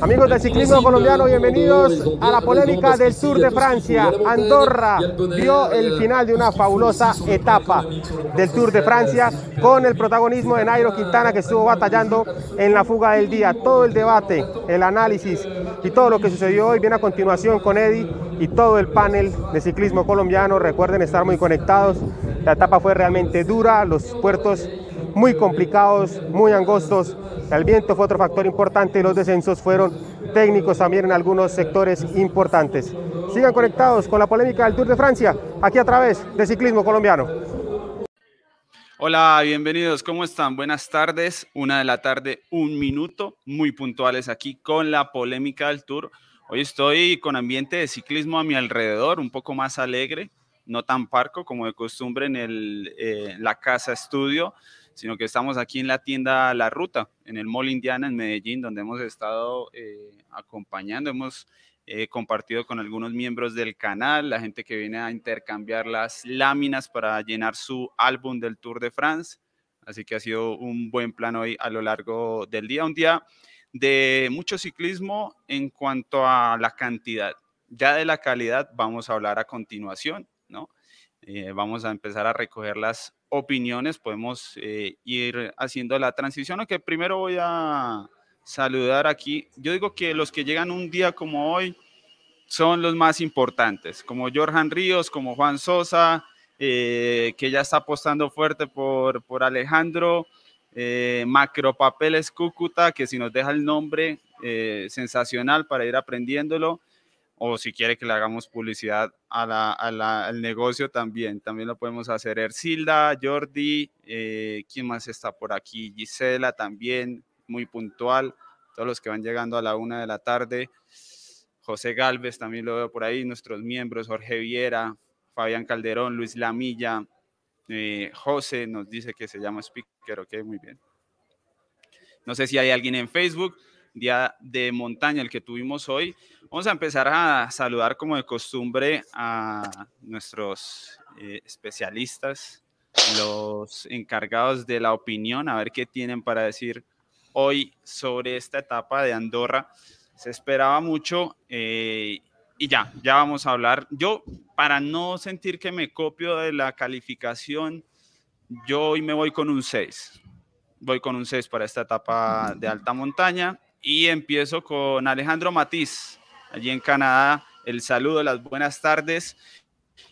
Amigos del ciclismo colombiano, bienvenidos a la polémica del Tour de Francia. Andorra vio el final de una fabulosa etapa del Tour de Francia con el protagonismo de Nairo Quintana que estuvo batallando en la fuga del día. Todo el debate, el análisis y todo lo que sucedió hoy viene a continuación con Eddie y todo el panel de ciclismo colombiano. Recuerden estar muy conectados. La etapa fue realmente dura, los puertos muy complicados, muy angostos. El viento fue otro factor importante y los descensos fueron técnicos también en algunos sectores importantes. Sigan conectados con la polémica del Tour de Francia, aquí a través de Ciclismo Colombiano. Hola, bienvenidos, ¿cómo están? Buenas tardes, una de la tarde, un minuto, muy puntuales aquí con la polémica del Tour. Hoy estoy con ambiente de ciclismo a mi alrededor, un poco más alegre, no tan parco como de costumbre en el, eh, la casa estudio sino que estamos aquí en la tienda La Ruta, en el Mall Indiana en Medellín, donde hemos estado eh, acompañando, hemos eh, compartido con algunos miembros del canal, la gente que viene a intercambiar las láminas para llenar su álbum del Tour de France. Así que ha sido un buen plan hoy a lo largo del día, un día de mucho ciclismo en cuanto a la cantidad. Ya de la calidad vamos a hablar a continuación, ¿no? Eh, vamos a empezar a recoger las opiniones, podemos eh, ir haciendo la transición, aunque primero voy a saludar aquí. Yo digo que los que llegan un día como hoy son los más importantes, como Jorjan Ríos, como Juan Sosa, eh, que ya está apostando fuerte por, por Alejandro, eh, Macropapeles Cúcuta, que si nos deja el nombre sensacional para ir aprendiéndolo, o si quiere que le hagamos publicidad al negocio también, también lo podemos hacer. Ercilda, Jordi, eh, ¿quién más está por aquí? Gisela también, muy puntual, todos los que van llegando a la una de la tarde. José Galvez también lo veo por ahí, nuestros miembros, Jorge Viera, Fabián Calderón, Luis Lamilla, eh, José nos dice que se llama Speaker, ok, muy bien. No sé si hay alguien en Facebook día de montaña, el que tuvimos hoy. Vamos a empezar a saludar como de costumbre a nuestros eh, especialistas, los encargados de la opinión, a ver qué tienen para decir hoy sobre esta etapa de Andorra. Se esperaba mucho eh, y ya, ya vamos a hablar. Yo, para no sentir que me copio de la calificación, yo hoy me voy con un 6. Voy con un 6 para esta etapa de alta montaña. Y empiezo con Alejandro Matiz, allí en Canadá. El saludo, las buenas tardes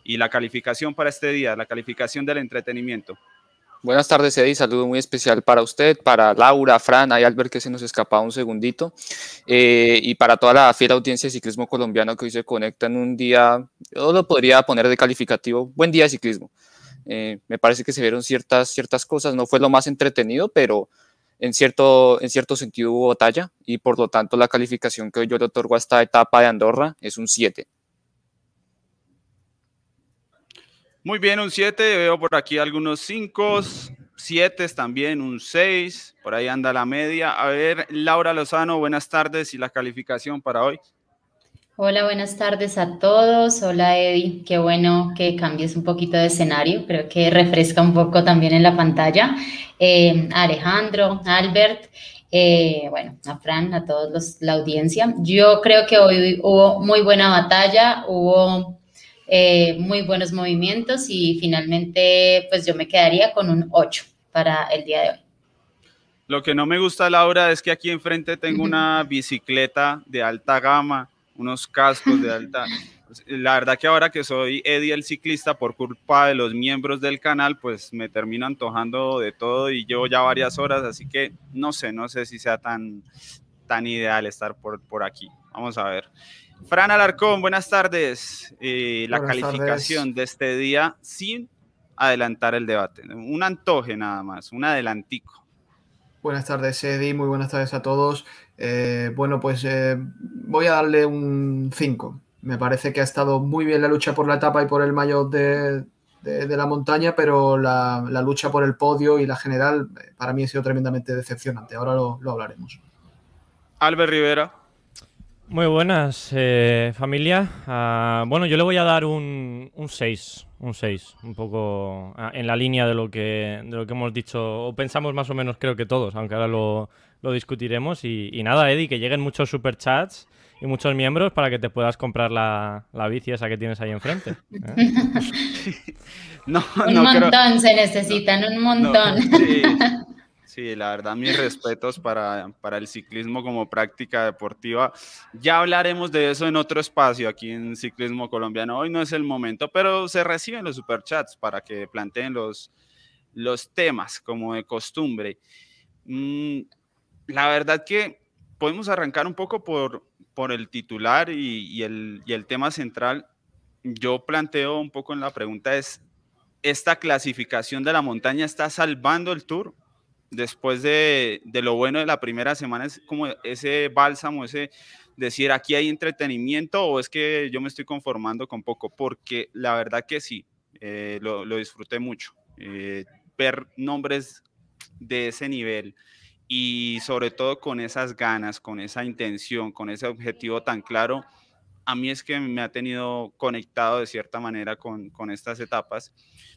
y la calificación para este día, la calificación del entretenimiento. Buenas tardes, Eddie. Saludo muy especial para usted, para Laura, Fran, hay Albert que se nos escapaba un segundito, eh, y para toda la fiel audiencia de ciclismo colombiano que hoy se conecta en un día, yo lo podría poner de calificativo, buen día de ciclismo. Eh, me parece que se vieron ciertas, ciertas cosas, no fue lo más entretenido, pero en cierto, en cierto sentido hubo batalla y por lo tanto la calificación que yo le otorgo a esta etapa de Andorra es un 7. Muy bien, un 7, veo por aquí algunos 5, 7 también, un 6, por ahí anda la media. A ver, Laura Lozano, buenas tardes y la calificación para hoy. Hola, buenas tardes a todos. Hola, Eddie. Qué bueno que cambies un poquito de escenario. Creo que refresca un poco también en la pantalla. Eh, Alejandro, Albert, eh, bueno, a Fran, a todos la audiencia. Yo creo que hoy hubo muy buena batalla, hubo eh, muy buenos movimientos y finalmente, pues yo me quedaría con un 8 para el día de hoy. Lo que no me gusta, Laura, es que aquí enfrente tengo una bicicleta de alta gama unos cascos de alta. La verdad que ahora que soy Eddie el ciclista, por culpa de los miembros del canal, pues me termino antojando de todo y llevo ya varias horas, así que no sé, no sé si sea tan, tan ideal estar por, por aquí. Vamos a ver. Fran Alarcón, buenas tardes. Eh, la calificación de este día sin adelantar el debate. Un antoje nada más, un adelantico. Buenas tardes, Eddie. Muy buenas tardes a todos. Eh, bueno, pues eh, voy a darle un 5. Me parece que ha estado muy bien la lucha por la etapa y por el mayor de, la montaña, pero la, lucha por el podio y la general eh, para mí ha sido tremendamente decepcionante. Ahora lo, hablaremos. Albert Rivera. Muy buenas, familia. Ah, bueno, yo le voy a dar un 6 un 6, un poco ah, en la línea de lo, que, de lo que hemos dicho, o pensamos más o menos creo que todos, aunque ahora lo, lo discutiremos. Y, nada, Eddie, que lleguen muchos superchats y muchos miembros para que te puedas comprar la, la bici esa que tienes ahí enfrente. ¿eh? no, un montón se necesitan, un montón. Sí, la verdad, mis respetos para, para, el ciclismo como práctica deportiva. Ya hablaremos de eso en otro espacio aquí en Ciclismo Colombiano. Hoy no es el momento, pero se reciben los superchats para que planteen los, los temas como de costumbre. Mm, la verdad que podemos arrancar un poco por, por el titular y, el, y el tema central. Yo planteo un poco en la pregunta es, ¿esta clasificación de la montaña está salvando el tour? después de, lo bueno de la primera semana, es como ese bálsamo, ese decir aquí hay entretenimiento o es que yo me estoy conformando con poco, porque la verdad que sí, eh, lo, disfruté mucho. Eh, ver nombres de ese nivel y sobre todo con esas ganas, con esa intención, con ese objetivo tan claro, a mí es que me ha tenido conectado de cierta manera con, con estas etapas.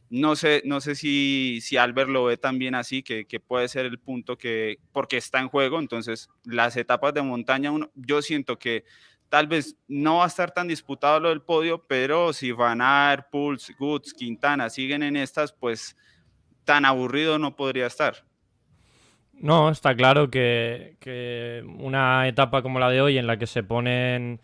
No sé, no sé si, si Albert lo ve también así, que, que, puede ser el punto que, porque está en juego, entonces las etapas de montaña, uno, yo siento que tal vez no va a estar tan disputado lo del podio, pero si Van Aert, Pulse, Goods, Quintana siguen en estas, pues tan aburrido no podría estar. No, está claro que, una etapa como la de hoy en la que se ponen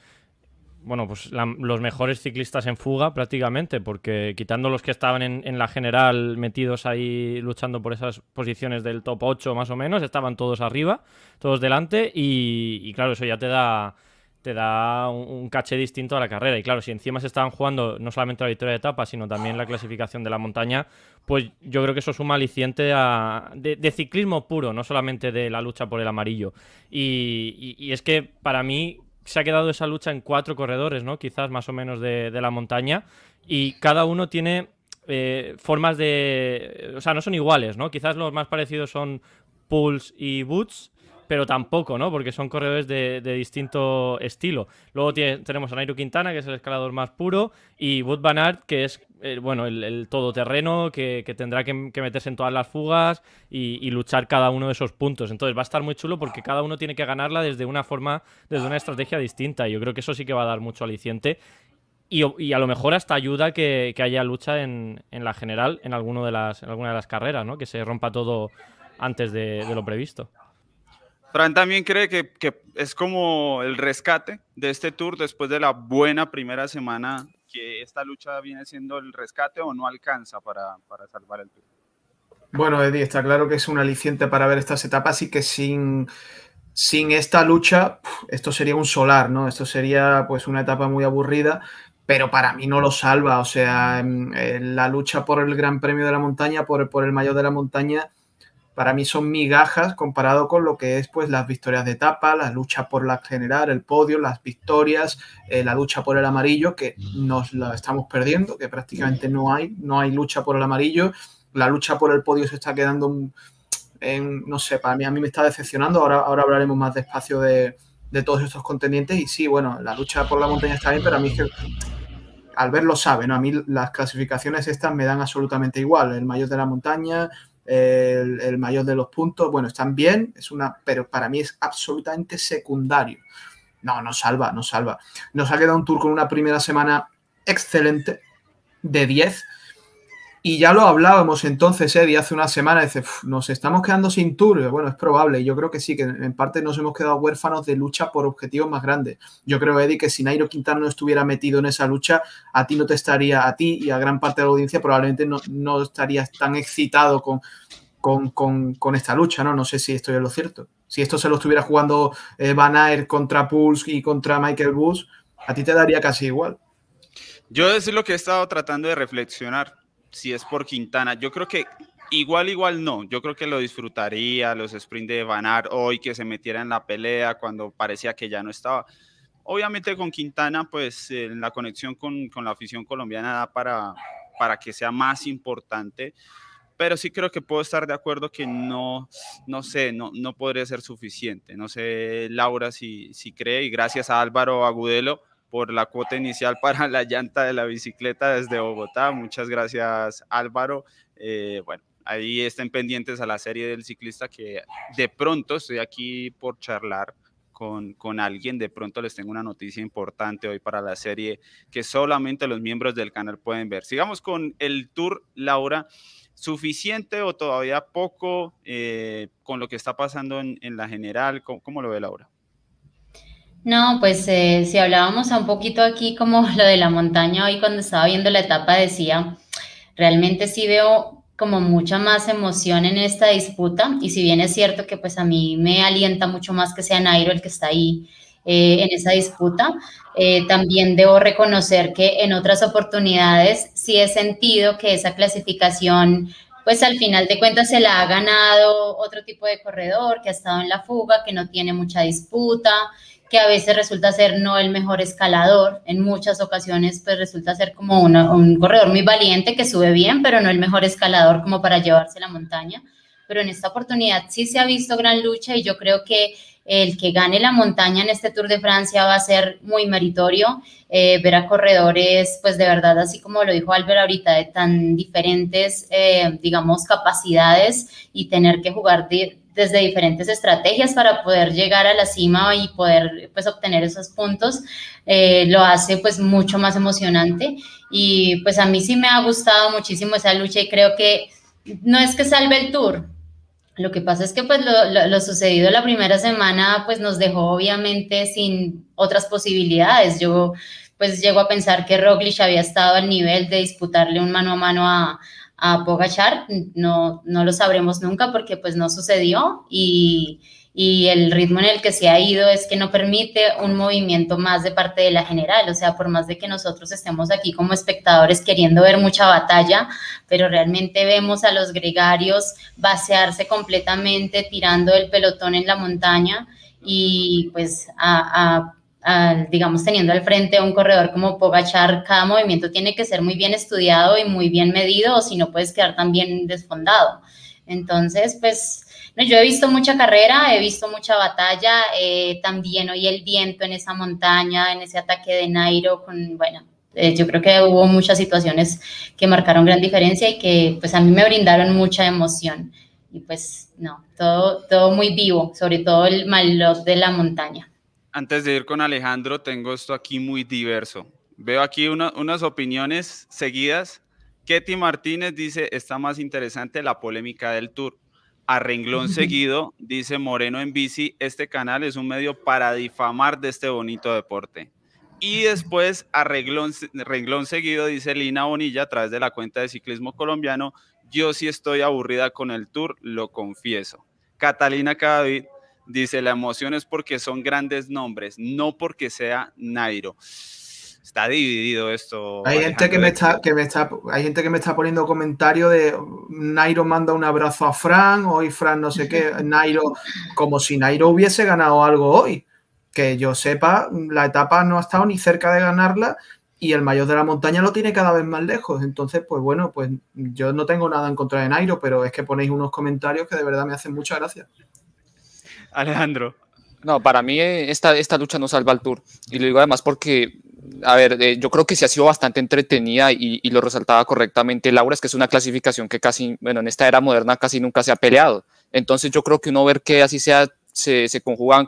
bueno, pues los mejores ciclistas en fuga prácticamente, porque quitando los que estaban en, la general metidos ahí luchando por esas posiciones del top 8 más o menos, estaban todos arriba, todos delante y, claro, eso ya te da te da un, caché distinto a la carrera. Y claro, si encima se estaban jugando no solamente la victoria de etapa, sino también la clasificación de la montaña, pues yo creo que eso suma aliciente a, de, ciclismo puro, no solamente de la lucha por el amarillo. y es que para mí se ha quedado esa lucha en cuatro corredores, ¿no? Quizás más o menos de, la montaña. Y cada uno tiene eh, formas de. O sea, no son iguales, ¿no? Quizás los más parecidos son Pulse y Boots, pero tampoco, ¿no? Porque son corredores de, distinto estilo. Luego tenemos a Nairo Quintana, que es el escalador más puro, y Wood Van que es, eh, bueno, el, todoterreno, que, tendrá que, meterse en todas las fugas y, luchar cada uno de esos puntos. Entonces va a estar muy chulo porque cada uno tiene que ganarla desde una forma, desde una estrategia distinta. Y yo creo que eso sí que va a dar mucho aliciente. Y, a lo mejor hasta ayuda que, haya lucha en, la general en, alguno de las, alguna de las carreras, ¿no? Que se rompa todo antes de lo previsto. Fran también cree que, es como el rescate de este tour después de la buena primera semana, que esta lucha viene siendo el rescate o no alcanza para, salvar el tour. Bueno, Eddie, está claro que es un aliciente para ver estas etapas y que sin, sin esta lucha, esto sería un solar, ¿no? Esto sería pues una etapa muy aburrida, pero para mí no lo salva. O sea, la lucha por el Gran Premio de la Montaña, por, por el mayor de la montaña, para mí son migajas comparado con lo que es pues las victorias de etapa, la lucha por la general, el podio, las victorias, eh, la lucha por el amarillo, que nos la estamos perdiendo, que prácticamente no hay, no hay lucha por el amarillo, la lucha por el podio se está quedando en, no sé, para mí a mí me está decepcionando, ahora, ahora hablaremos más despacio de, de todos estos contendientes. Y sí, bueno, la lucha por la montaña está bien, pero a mí que al verlo sabe, ¿no? A mí las clasificaciones estas me dan absolutamente igual, el mayor de la montaña, el, mayor de los puntos, bueno, están bien, es una, pero para mí es absolutamente secundario. No, no salva, no salva. Nos ha quedado un tour con una primera semana excelente de 10 y ya lo hablábamos entonces, Eddie, hace una semana, dice, nos estamos quedando sin tour. Bueno, es probable, yo creo que sí, que en parte nos hemos quedado huérfanos de lucha por objetivos más grandes. Yo creo, Eddie, que si Nairo Quintana no estuviera metido en esa lucha, a ti no te estaría, a ti y a gran parte de la audiencia probablemente no, no estarías tan excitado con, con, esta lucha, ¿no? No sé si esto es lo cierto. Si esto se lo estuviera jugando eh, Van Aert contra Pulse y contra Michael Bush, a ti te daría casi igual. Yo es lo que he estado tratando de reflexionar si es por Quintana. Yo creo que igual, igual no. Yo creo que lo disfrutaría, los sprint de Van hoy, que se metiera en la pelea cuando parecía que ya no estaba. Obviamente con Quintana, pues en la conexión con, con, la afición colombiana da para, para que sea más importante. Pero sí creo que puedo estar de acuerdo que no, no sé, no, no podría ser suficiente. No sé, Laura, si, si cree, y gracias a Álvaro Agudelo, por la cuota inicial para la llanta de la bicicleta desde Bogotá. Muchas gracias Álvaro. Eh, bueno, ahí estén pendientes a la serie del ciclista que de pronto estoy aquí por charlar con, con, alguien, de pronto les tengo una noticia importante hoy para la serie que solamente los miembros del canal pueden ver. Sigamos con el tour, Laura. ¿Suficiente o todavía poco eh, con lo que está pasando en, en la general? ¿Cómo, ¿Cómo, lo ve Laura? No, pues eh, si hablábamos un poquito aquí como lo de la montaña, hoy cuando estaba viendo la etapa decía, realmente sí veo como mucha más emoción en esta disputa y si bien es cierto que pues a mí me alienta mucho más que sea Nairo el que está ahí eh, en esa disputa, eh, también debo reconocer que en otras oportunidades sí he sentido que esa clasificación pues al final de cuentas se la ha ganado otro tipo de corredor que ha estado en la fuga, que no tiene mucha disputa, que a veces resulta ser no el mejor escalador, en muchas ocasiones pues resulta ser como un corredor muy valiente que sube bien, pero no el mejor escalador como para llevarse la montaña. Pero en esta oportunidad sí se ha visto gran lucha y yo creo que el que gane la montaña en este Tour de Francia va a ser muy meritorio. Eh, ver a corredores, pues de verdad, así como lo dijo Albert ahorita, de tan diferentes, eh, digamos, capacidades y tener que jugar de, desde diferentes estrategias para poder llegar a la cima y poder pues obtener esos puntos, eh, lo hace pues mucho más emocionante y pues a mí sí me ha gustado muchísimo esa lucha y creo que no es que salve el tour, lo que pasa es que pues lo, lo, sucedido la primera semana pues nos dejó obviamente sin otras posibilidades. Yo pues llego a pensar que Roglic había estado al nivel de disputarle un mano a mano a, a Pogachar, no, no lo sabremos nunca porque pues no sucedió y, y, el ritmo en el que se ha ido es que no permite un movimiento más de parte de la general, o sea, por más de que nosotros estemos aquí como espectadores queriendo ver mucha batalla, pero realmente vemos a los gregarios vaciarse completamente tirando el pelotón en la montaña y pues a, a digamos, teniendo al frente a un corredor como Pogachar, cada movimiento tiene que ser muy bien estudiado y muy bien medido, o si no puedes quedar también desfondado. Entonces, pues, no, yo he visto mucha carrera, he visto mucha batalla, eh, también hoy el viento en esa montaña, en ese ataque de Nairo, con, bueno, eh, yo creo que hubo muchas situaciones que marcaron gran diferencia y que, pues, a mí me brindaron mucha emoción. Y pues, no, todo, todo muy vivo, sobre todo el malot de la montaña. Antes de ir con Alejandro, tengo esto aquí muy diverso. Veo aquí unas opiniones seguidas. Ketty Martínez dice, está más interesante la polémica del tour. A renglón seguido, dice Moreno en bici, este canal es un medio para difamar de este bonito deporte. Y después, a renglón, renglón seguido, dice Lina Bonilla, a través de la cuenta de ciclismo colombiano, yo sí estoy aburrida con el tour, lo confieso. Catalina Cadavid Dice, la emoción es porque son grandes nombres, no porque sea Nairo. Está dividido esto. Hay gente que me está, que me está, hay gente que me está poniendo comentarios de Nairo manda un abrazo a Fran, hoy Fran no sé qué, Nairo, como si Nairo hubiese ganado algo hoy. Que yo sepa, la etapa no ha estado ni cerca de ganarla y el mayor de la montaña lo tiene cada vez más lejos. Entonces, pues bueno, pues yo no tengo nada en contra de Nairo, pero es que ponéis unos comentarios que de verdad me hacen mucha gracia. Alejandro. No, para mí eh, esta, esta lucha no salva al Tour. Y lo digo además porque, a ver, eh, yo creo que sí ha sido bastante entretenida y, y, lo resaltaba correctamente Laura, es que es una clasificación que casi, bueno, en esta era moderna casi nunca se ha peleado. Entonces yo creo que uno ver que así sea se, conjugan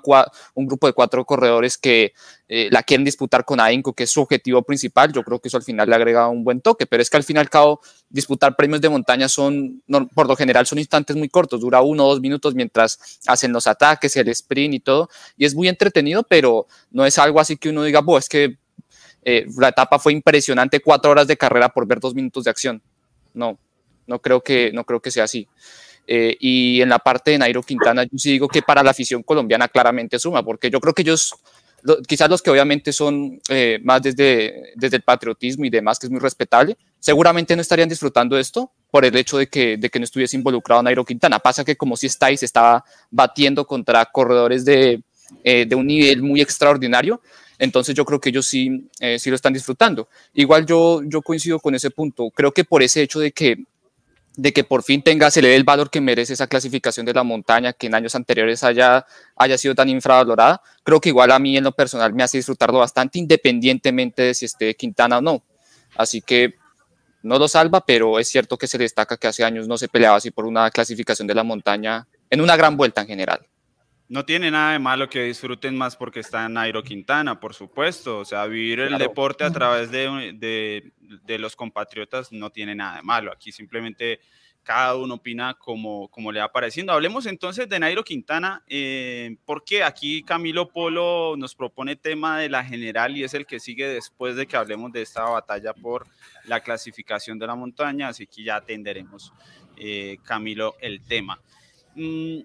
un grupo de cuatro corredores que eh, la quieren disputar con AINCO, que es su objetivo principal. Yo creo que eso al final le agrega un buen toque, pero es que al fin y al cabo disputar premios de montaña son, por lo general, son instantes muy cortos, dura uno o dos minutos mientras hacen los ataques, el sprint y todo, y es muy entretenido, pero no es algo así que uno diga, es que eh, la etapa fue impresionante, cuatro horas de carrera por ver dos minutos de acción. No, no creo que, no creo que sea así. Eh, y en la parte de Nairo Quintana, yo sí digo que para la afición colombiana claramente suma, porque yo creo que ellos, quizás los que obviamente son eh, más desde, desde el patriotismo y demás, que es muy respetable, seguramente no estarían disfrutando esto por el hecho de que, de que no estuviese involucrado Nairo Quintana. Pasa que como si estáis, estaba batiendo contra corredores de, eh, de un nivel muy extraordinario, entonces yo creo que ellos sí, sí lo están disfrutando. Igual yo, yo coincido con ese punto. Creo que por ese hecho de que de que por fin tenga, se le dé el valor que merece esa clasificación de la montaña, que en años anteriores haya, haya sido tan infravalorada, creo que igual a mí en lo personal me hace disfrutarlo bastante, independientemente de si esté Quintana o no. Así que no lo salva, pero es cierto que se destaca que hace años no se peleaba así por una clasificación de la montaña en una gran vuelta en general. No tiene nada de malo que disfruten más porque está Nairo Quintana, por supuesto. O sea, vivir el deporte a través de, de, de, los compatriotas no tiene nada de malo. Aquí simplemente cada uno opina como, como le va pareciendo. Hablemos entonces de Nairo Quintana, eh, porque aquí Camilo Polo nos propone tema de la general y es el que sigue después de que hablemos de esta batalla por la clasificación de la montaña, así que ya atenderemos, eh, Camilo, el tema. Mm,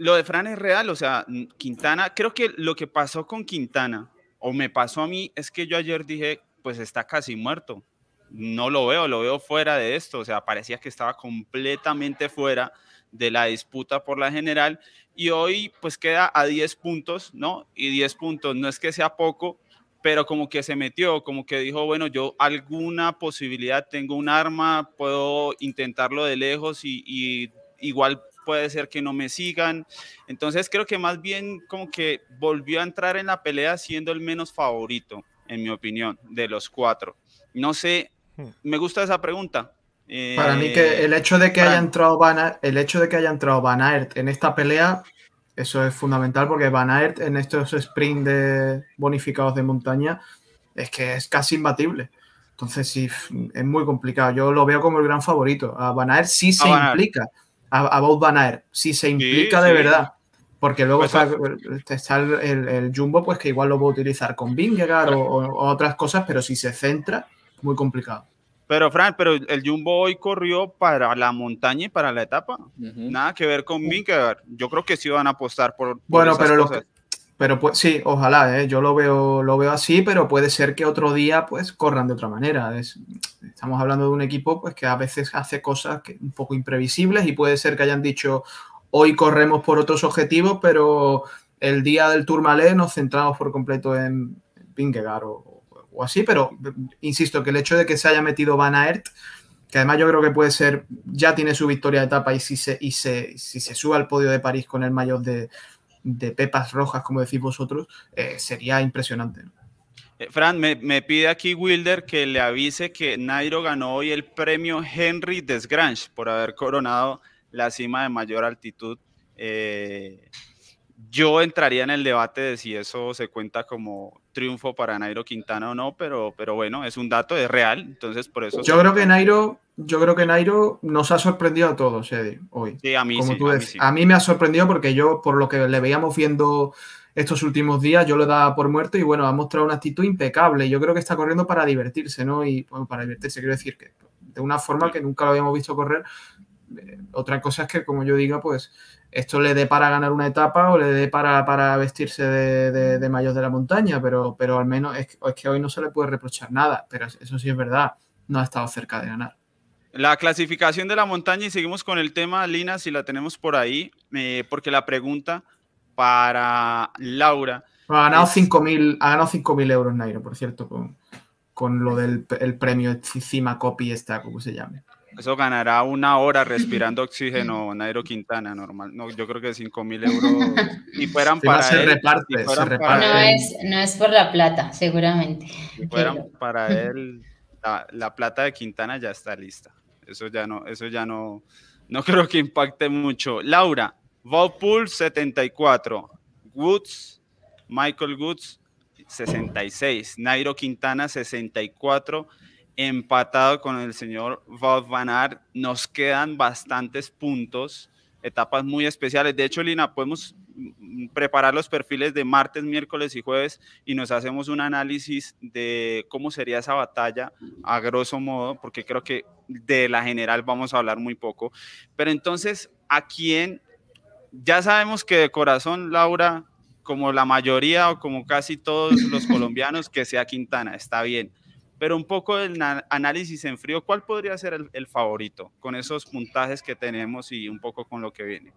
lo de Fran es real, o sea, Quintana, creo que lo que pasó con Quintana, o me pasó a mí, es que yo ayer dije, pues está casi muerto no lo veo, lo veo fuera de esto, o sea, parecía que estaba completamente fuera de la disputa por la general y hoy pues queda a 10 puntos, ¿no? Y 10 puntos no es que sea poco, pero como que se metió, como que dijo, bueno, yo alguna posibilidad, tengo un arma, puedo intentarlo de lejos y, y igual puede ser que no me sigan. Entonces creo que más bien como que volvió a entrar en la pelea siendo el menos favorito, en mi opinión, de los cuatro. No sé me gusta esa pregunta. Para mí que eh, el hecho de que haya entrado Van el hecho de que haya entrado Van Aert en esta pelea, eso es fundamental porque Van Aert en estos sprints de bonificados de montaña es que es casi imbatible. Entonces sí, es muy complicado. Yo lo veo como el gran favorito. A Van Aert sí se implica. A, a Van Aert sí se implica de verdad. Porque luego pues está, el, Jumbo, pues que igual lo puedo utilizar con Vingegaard o, o otras cosas, pero si se centra, muy complicado. Pero, Fran, pero el Jumbo hoy corrió para la montaña y para la etapa. Nada que ver con Vingegaard. Yo creo que sí van a apostar por. bueno, pero lo pero pues sí, ojalá, ¿eh? yo lo veo, lo veo así, pero puede ser que otro día pues corran de otra manera. estamos hablando de un equipo pues que a veces hace cosas un poco imprevisibles y puede ser que hayan dicho hoy corremos por otros objetivos, pero el día del Tourmalet nos centramos por completo en Vingegaard o, o así, pero insisto que el hecho de que se haya metido Van Aert, que además yo creo que puede ser, ya tiene su victoria de etapa y si se, y se, si se sube al podio de París con el mayor de, pepas rojas, como decís vosotros, eh, sería impresionante. Eh, Fran, me, pide aquí Wilder que le avise que Nairo ganó hoy el premio Henry Desgrange por haber coronado la cima de mayor altitud. Eh, yo entraría en el debate de si eso se cuenta como triunfo para Nairo Quintana o no, pero, pero bueno, es un dato, es real, entonces por eso... Yo creo que Nairo, yo creo que Nairo nos ha sorprendido a todos, Eddie, hoy. Sí, a mí, sí, a, mí me ha sorprendido porque yo, por lo que le veíamos viendo estos últimos días, yo lo daba por muerto y bueno, ha mostrado una actitud impecable. Yo creo que está corriendo para divertirse, ¿no? Y bueno, para divertirse, quiero decir que de una forma que nunca lo habíamos visto correr. Eh, otra cosa es que, como yo diga, pues esto le dé para ganar una etapa o le dé para, para vestirse de, de, de mayor de la montaña, pero, pero al menos es, que hoy no se le puede reprochar nada, pero eso sí es verdad, no ha estado cerca de ganar. La clasificación de la montaña y seguimos con el tema, Lina, si la tenemos por ahí, eh, porque la pregunta para Laura. ha ganado 5.000 ha ganado 5.000 euros Nairo, por cierto, con, con lo del el premio Cima Copy, esta, como se llame. Eso ganará una hora respirando oxígeno Nairo Quintana, normal. No, yo creo que 5 mil euros. Y fueran para se Reparte, se reparte. No, es, no es por la plata, seguramente. Si fueran para él, la, plata de Quintana ya está lista. Eso ya no, eso ya no, no creo que impacte mucho. Laura, Pool 74, Woods, Michael Woods 66, Nairo Quintana 64 empatado con el señor Wout van Aert. Nos quedan bastantes puntos, etapas muy especiales. De hecho, Lina, podemos preparar los perfiles de martes, miércoles y jueves y nos hacemos un análisis de cómo sería esa batalla a grosso modo, porque creo que de la general vamos a hablar muy poco. Pero entonces, ¿a quién? Ya sabemos que de corazón, Laura, como la mayoría o como casi todos los colombianos, que sea Quintana, está bien pero un poco del análisis en frío, ¿cuál podría ser el, favorito con esos puntajes que tenemos y un poco con lo que viene?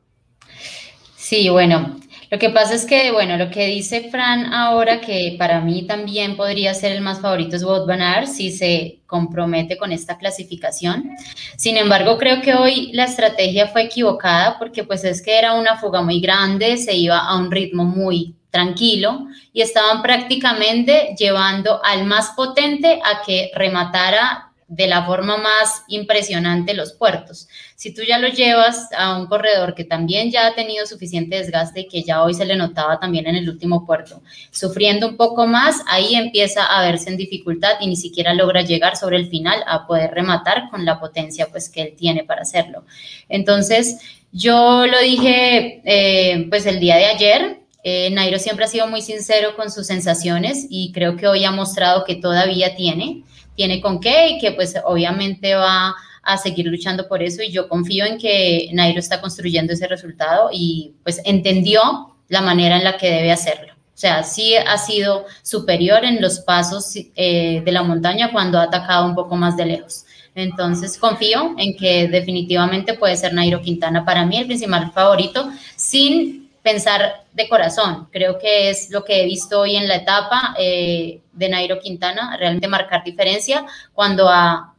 Sí, bueno, lo que pasa es que, bueno, lo que dice Fran ahora, que para mí también podría ser el más favorito es Wout Van si se compromete con esta clasificación. Sin embargo, creo que hoy la estrategia fue equivocada porque pues es que era una fuga muy grande, se iba a un ritmo muy tranquilo y estaban prácticamente llevando al más potente a que rematara de la forma más impresionante los puertos. Si tú ya lo llevas a un corredor que también ya ha tenido suficiente desgaste y que ya hoy se le notaba también en el último puerto, sufriendo un poco más, ahí empieza a verse en dificultad y ni siquiera logra llegar sobre el final a poder rematar con la potencia pues que él tiene para hacerlo. Entonces, yo lo dije eh, pues el día de ayer, eh, Nairo siempre ha sido muy sincero con sus sensaciones y creo que hoy ha mostrado que todavía tiene tiene con qué y que pues obviamente va a seguir luchando por eso y yo confío en que Nairo está construyendo ese resultado y pues entendió la manera en la que debe hacerlo. O sea, sí ha sido superior en los pasos eh, de la montaña cuando ha atacado un poco más de lejos. Entonces confío en que definitivamente puede ser Nairo Quintana para mí el principal favorito, sin pensar de corazón. Creo que es lo que he visto hoy en la etapa eh, de Nairo Quintana, realmente marcar diferencia cuando ha,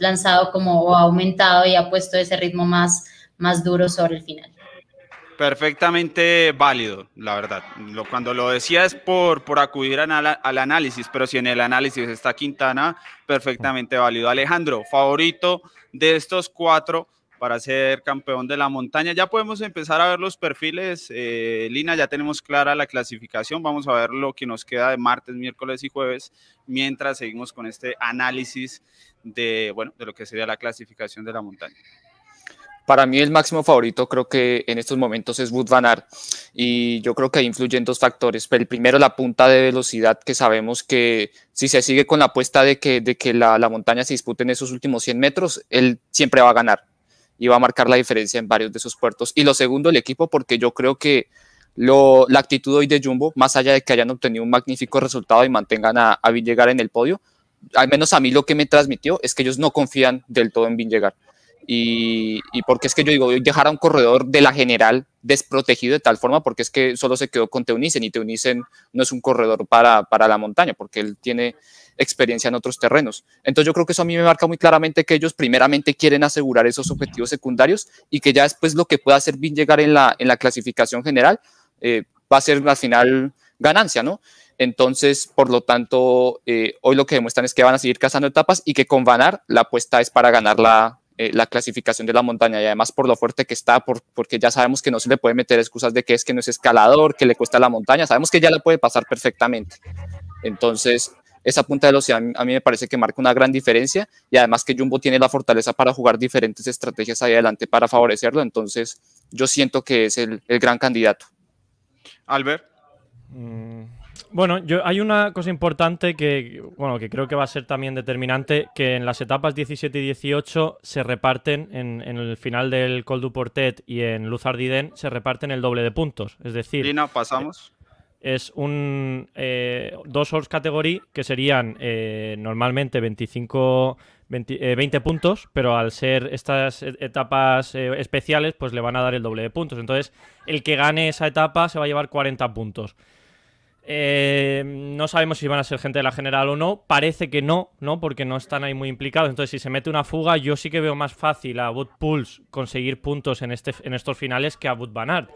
lanzado como o ha aumentado y ha puesto ese ritmo más, más duro sobre el final. Perfectamente válido, la verdad. Lo, cuando lo decía es por, por acudir al, al análisis, pero si en el análisis está Quintana, perfectamente válido. Alejandro, favorito de estos cuatro, para ser campeón de la montaña. Ya podemos empezar a ver los perfiles. Eh, Lina, ya tenemos clara la clasificación. Vamos a ver lo que nos queda de martes, miércoles y jueves, mientras seguimos con este análisis de, bueno, de lo que sería la clasificación de la montaña. Para mí el máximo favorito creo que en estos momentos es Wood Van Aert y yo creo que ahí influyen dos factores. El primero, la punta de velocidad que sabemos que si se sigue con la apuesta de que, de que la, la montaña se dispute en esos últimos 100 metros, él siempre va a ganar y va a marcar la diferencia en varios de esos puertos. Y lo segundo, el equipo, porque yo creo que lo, la actitud hoy de Jumbo, más allá de que hayan obtenido un magnífico resultado y mantengan a, a llegar en el podio, al menos a mí lo que me transmitió es que ellos no confían del todo en Villegar. Y, y porque es que yo digo, dejar a un corredor de la general desprotegido de tal forma, porque es que solo se quedó con Teunissen y Teunissen no es un corredor para, para la montaña, porque él tiene experiencia en otros terrenos. Entonces yo creo que eso a mí me marca muy claramente que ellos primeramente quieren asegurar esos objetivos secundarios y que ya después lo que pueda hacer bien llegar en la, en la clasificación general eh, va a ser al final ganancia, ¿no? Entonces, por lo tanto, eh, hoy lo que demuestran es que van a seguir cazando etapas y que con Vanar la apuesta es para ganar la, eh, la clasificación de la montaña y además por lo fuerte que está, por, porque ya sabemos que no se le puede meter excusas de que es que no es escalador, que le cuesta la montaña, sabemos que ya la puede pasar perfectamente. Entonces, esa punta de velocidad a mí me parece que marca una gran diferencia y además que Jumbo tiene la fortaleza para jugar diferentes estrategias ahí adelante para favorecerlo, entonces yo siento que es el, gran candidato. Albert. Mm, bueno, yo, hay una cosa importante que, bueno, que creo que va a ser también determinante, que en las etapas 17 y 18 se reparten, en, el final del Col du Portet y en Luz Ardiden, se reparten el doble de puntos. Es decir... Lina, pasamos es un eh, dos Horse Category que serían eh, normalmente 25 20, eh, puntos, pero al ser estas etapas especiales, pues le van a dar el doble de puntos. Entonces, el que gane esa etapa se va a llevar 40 puntos. no sabemos si van a ser gente de la general o no. Parece que no, ¿no? Porque no están ahí muy implicados. Entonces, si se mete una fuga, yo sí que veo más fácil a Wood Pulse conseguir puntos en, este, en estos finales que a Wood Van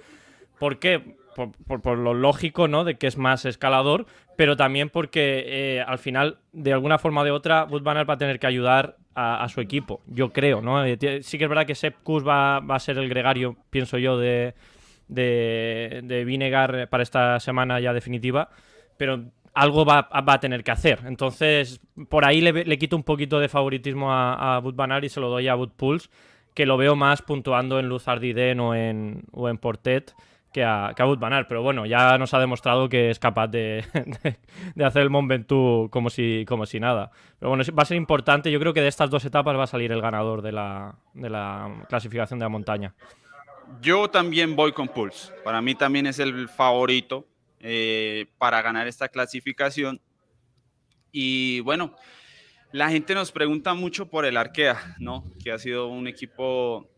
¿Por qué? Por, lo lógico, ¿no? De que es más escalador, pero también porque eh, al final, de alguna forma o de otra, Wood Banner va a tener que ayudar a, su equipo, yo creo, ¿no? Eh, sí que es verdad que Sepp Kuss va, a ser el gregario, pienso yo, de, Vinegar para esta semana ya definitiva, pero algo va, a tener que hacer. Entonces, por ahí le, quito un poquito de favoritismo a, a Wood Banner y se lo doy a Wood Pulse, que lo veo más puntuando en Luz Ardiden o en, o en Portet que a, que a Pero bueno, ya nos ha demostrado que es capaz de, hacer el Mont Ventoux como si, como si nada. Pero bueno, va a ser importante. Yo creo que de estas dos etapas va a salir el ganador de la, de la clasificación de la montaña. Yo también voy con Pulse. Para mí también es el favorito eh, para ganar esta clasificación. Y bueno, la gente nos pregunta mucho por el Arkea, ¿no? Que ha sido un equipo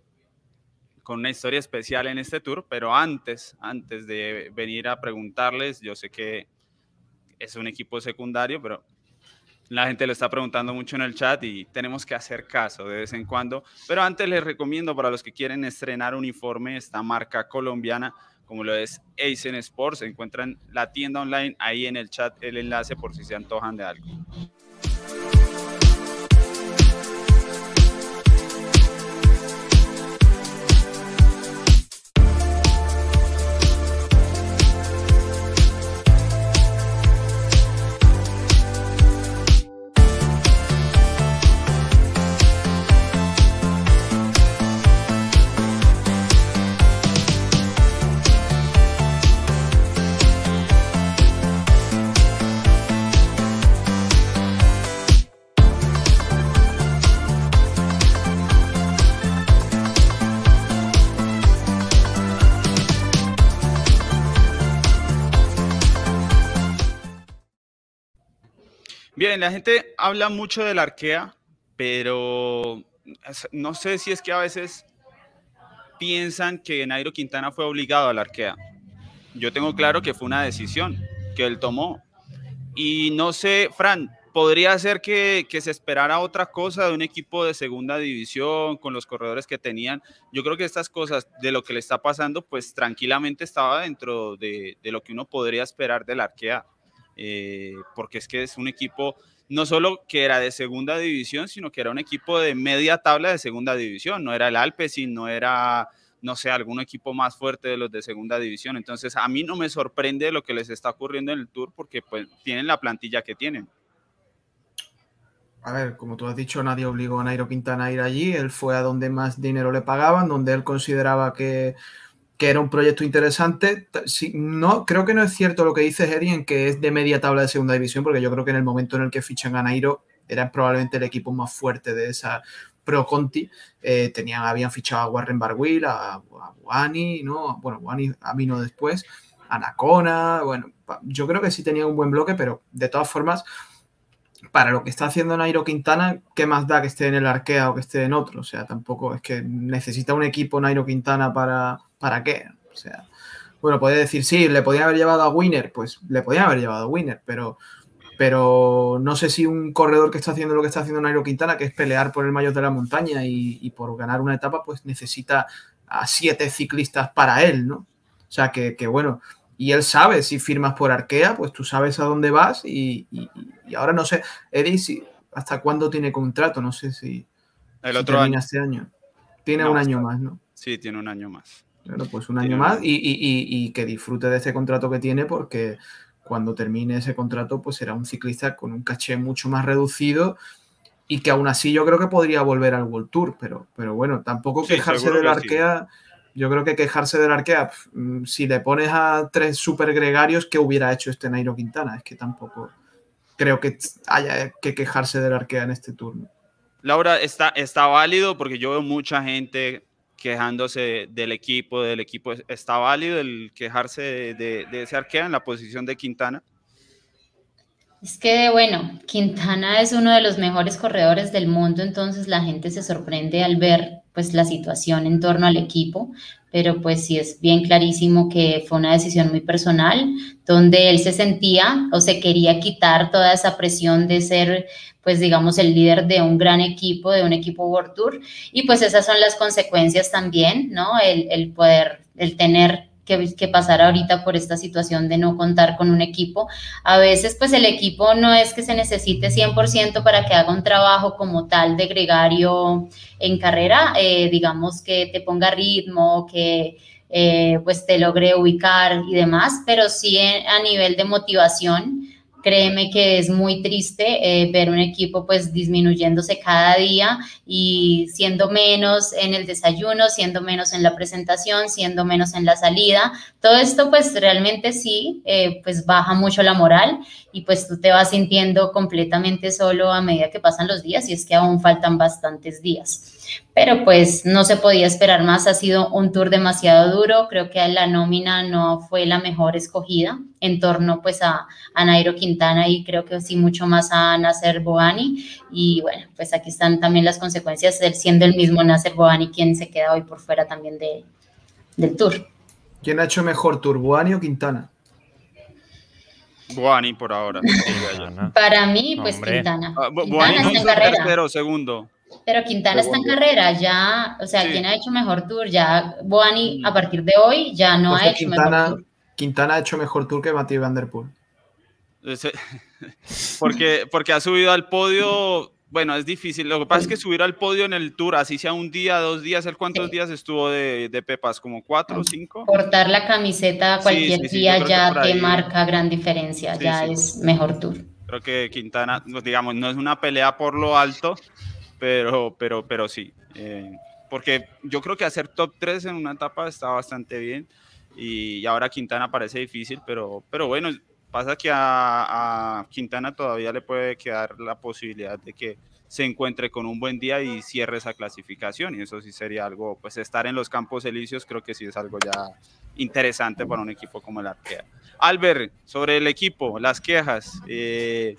con una historia especial en este tour, pero antes, antes de venir a preguntarles, yo sé que es un equipo secundario, pero la gente lo está preguntando mucho en el chat y tenemos que hacer caso de vez en cuando. Pero antes les recomiendo para los que quieren estrenar uniforme esta marca colombiana, como lo es Aizen Sports, encuentran la tienda online ahí en el chat el enlace por si se antojan de algo. La gente habla mucho del Arkea, pero no sé si es que a veces piensan que Nairo Quintana fue obligado al Arkea. Yo tengo claro que fue una decisión que él tomó. Y no sé, Fran, podría ser que, que, se esperara otra cosa de un equipo de segunda división con los corredores que tenían. Yo creo que estas cosas de lo que le está pasando, pues tranquilamente estaba dentro de, de lo que uno podría esperar del Arkea. Eh, porque es que es un equipo no solo que era de segunda división, sino que era un equipo de media tabla de segunda división, no era el Alpecin, no era, no sé, algún equipo más fuerte de los de segunda división. Entonces, a mí no me sorprende lo que les está ocurriendo en el Tour porque pues tienen la plantilla que tienen. A ver, como tú has dicho, nadie obligó a Nairo Quintana a ir allí, él fue a donde más dinero le pagaban, donde él consideraba que que era un proyecto interesante. no, creo que no es cierto lo que dice Eddie en que es de media tabla de segunda división, porque yo creo que en el momento en el que fichan a Nairo era probablemente el equipo más fuerte de esa Pro Conti. Eh, tenían, habían fichado a Warren Barguil, a, a ¿no? Bueno, Buani vino después, a Nakona, bueno, yo creo que sí tenía un buen bloque, pero de todas formas, para lo que está haciendo Nairo Quintana, ¿qué más da que esté en el Arkea o que esté en otro? O sea, tampoco es que necesita un equipo Nairo Quintana para ¿para qué? O sea, bueno, puede decir, sí, le podía haber llevado a Winner, pues le podía haber llevado a Winner, pero, pero no sé si un corredor que está haciendo lo que está haciendo Nairo Quintana, que es pelear por el mayor de la montaña y, por ganar una etapa, pues necesita a siete ciclistas para él, ¿no? O sea, que, bueno, y él sabe, si firmas por Arkea, pues tú sabes a dónde vas y, ahora no sé, Eddie, ¿hasta cuándo tiene contrato? No sé si, el otro año. este año. Tiene un año más, ¿no? Sí, tiene un año más. Claro, pues un año más y, que disfrute de ese contrato que tiene porque cuando termine ese contrato pues será un ciclista con un caché mucho más reducido y que aún así yo creo que podría volver al World Tour, pero, pero bueno, tampoco quejarse del Arkea, yo creo que quejarse del Arkea, mm, si le pones a tres super gregarios, ¿qué hubiera hecho este Nairo Quintana? Es que tampoco creo que haya que quejarse del Arkea en este turno. Laura, está, está válido porque yo veo mucha gente quejándose del equipo, del equipo. ¿Está válido el quejarse de, ese arquea en la posición de Quintana? Es que, bueno, Quintana es uno de los mejores corredores del mundo, entonces la gente se sorprende al ver pues la situación en torno al equipo, pero pues sí es bien clarísimo que fue una decisión muy personal, donde él se sentía o se quería quitar toda esa presión de ser, pues digamos, el líder de un gran equipo, de un equipo World Tour, y pues esas son las consecuencias también, ¿no? El, el poder, el tener que, que pasar ahorita por esta situación de no contar con un equipo. A veces, pues el equipo no es que se necesite 100% para que haga un trabajo como tal de gregario en carrera, eh, digamos que te ponga ritmo, que eh, pues te logre ubicar y demás, pero sí a nivel de motivación Créeme que es muy triste eh, ver un equipo pues disminuyéndose cada día y siendo menos en el desayuno, siendo menos en la presentación, siendo menos en la salida. Todo esto pues realmente sí, eh, pues baja mucho la moral y pues tú te vas sintiendo completamente solo a medida que pasan los días y es que aún faltan bastantes días pero pues no se podía esperar más, ha sido un tour demasiado duro, creo que la nómina no fue la mejor escogida en torno pues a, a Nairo Quintana y creo que sí mucho más a Nasser Boani y bueno, pues aquí están también las consecuencias del siendo el mismo Nasser Boani quien se queda hoy por fuera también de, del tour. ¿Quién ha hecho mejor tour, Boani o Quintana? Boani por ahora. Para mí, pues Quintana. Ah, Boani no es tercero, segundo. Pero Quintana está en carrera, ya, o sea, ¿quién ha hecho mejor tour? Ya Boani mm. a partir de hoy ya no ha hecho Quintana, mejor tour. Quintana ha hecho mejor tour que Mathieu Van Der Poel. porque, porque ha subido al podio, bueno, es difícil. Lo que pasa es que subir al podio en el tour, así sea un día, dos días, ¿el cuántos días estuvo de, de, Pepas? ¿Como cuatro o cinco? Portar la camiseta cualquier día ya te marca gran diferencia, ya es mejor tour. Creo que Quintana, digamos, no es una pelea por lo alto, pero, pero, pero sí. Eh, porque yo creo que hacer top 3 en una etapa está bastante bien y, ahora Quintana parece difícil, pero, pero bueno, pasa que a, Quintana todavía le puede quedar la posibilidad de que se encuentre con un buen día y cierre esa clasificación y eso sí sería algo, pues estar en los campos elíseos creo que sí es algo ya interesante para un equipo como el Arkea. Albert, sobre el equipo, las quejas. Eh,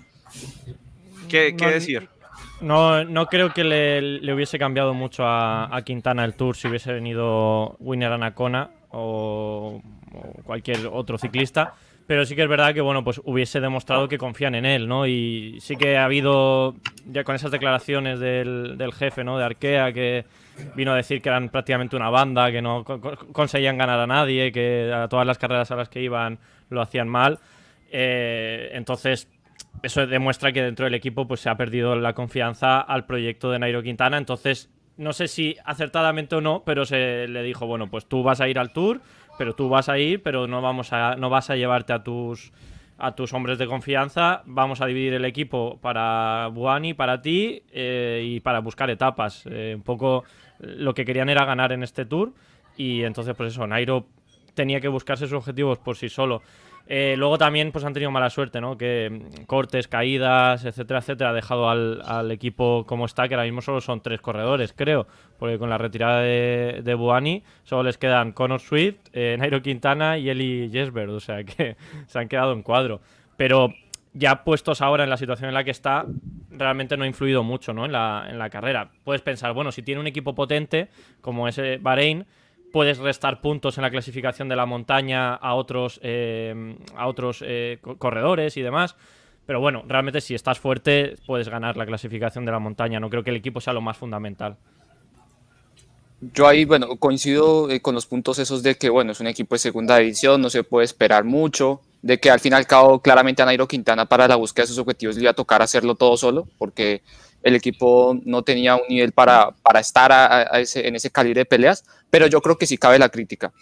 ¿Qué, decir? No, no creo que le, hubiese cambiado mucho a, Quintana el Tour si hubiese venido Winner Anacona o, o cualquier otro ciclista. Pero sí que es verdad que bueno pues hubiese demostrado que confían en él no y sí que ha habido ya con esas declaraciones del, jefe no de Arkea que vino a decir que eran prácticamente una banda que no conseguían ganar a nadie que a todas las carreras a las que iban lo hacían mal. Eh, entonces eso demuestra que dentro del equipo pues se ha perdido la confianza al proyecto de Nairo Quintana entonces no sé si acertadamente o no pero se le dijo bueno pues tú vas a ir al tour pero tú vas a ir, pero no, vamos a, no vas a llevarte a tus, a tus hombres de confianza. Vamos a dividir el equipo para Buani, para ti eh, y para buscar etapas. Eh, un poco lo que querían era ganar en este tour y entonces pues eso, Nairo tenía que buscarse sus objetivos por sí solo. Eh, luego también pues han tenido mala suerte, ¿no? Que mm, cortes, caídas, etcétera, etcétera, ha dejado al, equipo como está, que ahora mismo solo son tres corredores, creo, porque con la retirada de, de Buani solo les quedan Connor Swift, eh, Nairo Quintana y Eli Jesberg, o sea que se han quedado en cuadro. Pero ya puestos ahora en la situación en la que está, realmente no ha influido mucho ¿no? en, la, en la carrera. Puedes pensar, bueno, si tiene un equipo potente como ese Bahrein, puedes restar puntos en la clasificación de la montaña a otros, eh, a otros eh, corredores y demás. Pero bueno, realmente si estás fuerte puedes ganar la clasificación de la montaña. No creo que el equipo sea lo más fundamental. Yo ahí, bueno, coincido eh, con los puntos esos de que, bueno, es un equipo de segunda división, no se puede esperar mucho, de que al fin y al cabo claramente a Nairo Quintana para la búsqueda de sus objetivos le iba a tocar hacerlo todo solo, porque el equipo no tenía un nivel para, para estar ese, en ese calibre de peleas, pero yo creo que sí cabe la crítica.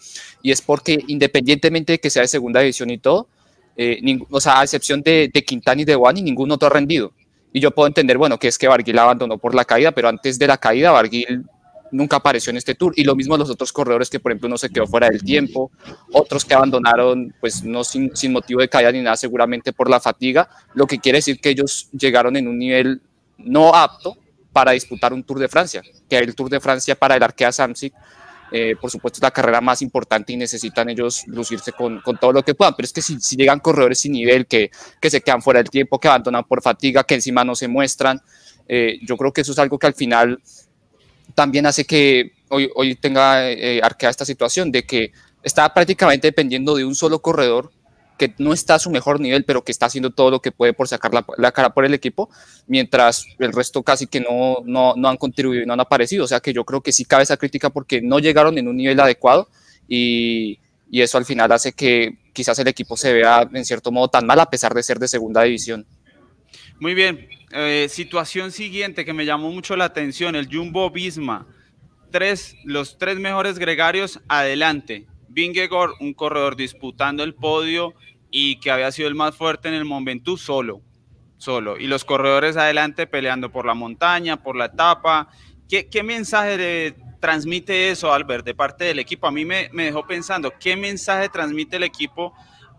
Y es porque independientemente de que sea de segunda división y todo, eh, o sea, a excepción de, Quintana y de Wani, ninguno otro ha rendido. Y yo puedo entender, bueno, que es que Barguil abandonó por la caída, pero antes de la caída, Barguil nunca apareció en este tour. Y lo mismo los otros corredores que, por ejemplo, uno se quedó fuera del tiempo, otros que abandonaron, pues no sin, sin motivo de caída ni nada, seguramente por la fatiga, lo que quiere decir que ellos llegaron en un nivel no apto para disputar un Tour de Francia, que el Tour de Francia para el Arkea Samsic, eh, por supuesto, es la carrera más importante y necesitan ellos lucirse con, con todo lo que puedan. Pero es que si, si, llegan corredores sin nivel, que, que se quedan fuera del tiempo, que abandonan por fatiga, que encima no se muestran, eh, yo creo que eso es algo que al final también hace que hoy, hoy tenga eh, Arkea esta situación de que está prácticamente dependiendo de un solo corredor que no está a su mejor nivel, pero que está haciendo todo lo que puede por sacar la, cara por el equipo, mientras el resto casi que no, no, no han contribuido y no han aparecido. O sea que yo creo que sí cabe esa crítica porque no llegaron en un nivel adecuado y, y eso al final hace que quizás el equipo se vea en cierto modo tan mal a pesar de ser de segunda división. Muy bien, eh, situación siguiente que me llamó mucho la atención, el Jumbo Visma. Tres, los tres mejores gregarios adelante. Vingegaard, un corredor disputando el podio y que había sido el más fuerte en el Mont solo, solo. Y los corredores adelante peleando por la montaña, por la etapa. ¿Qué, mensaje transmite eso, Albert, de parte del equipo? A mí me, dejó pensando, ¿qué mensaje transmite el equipo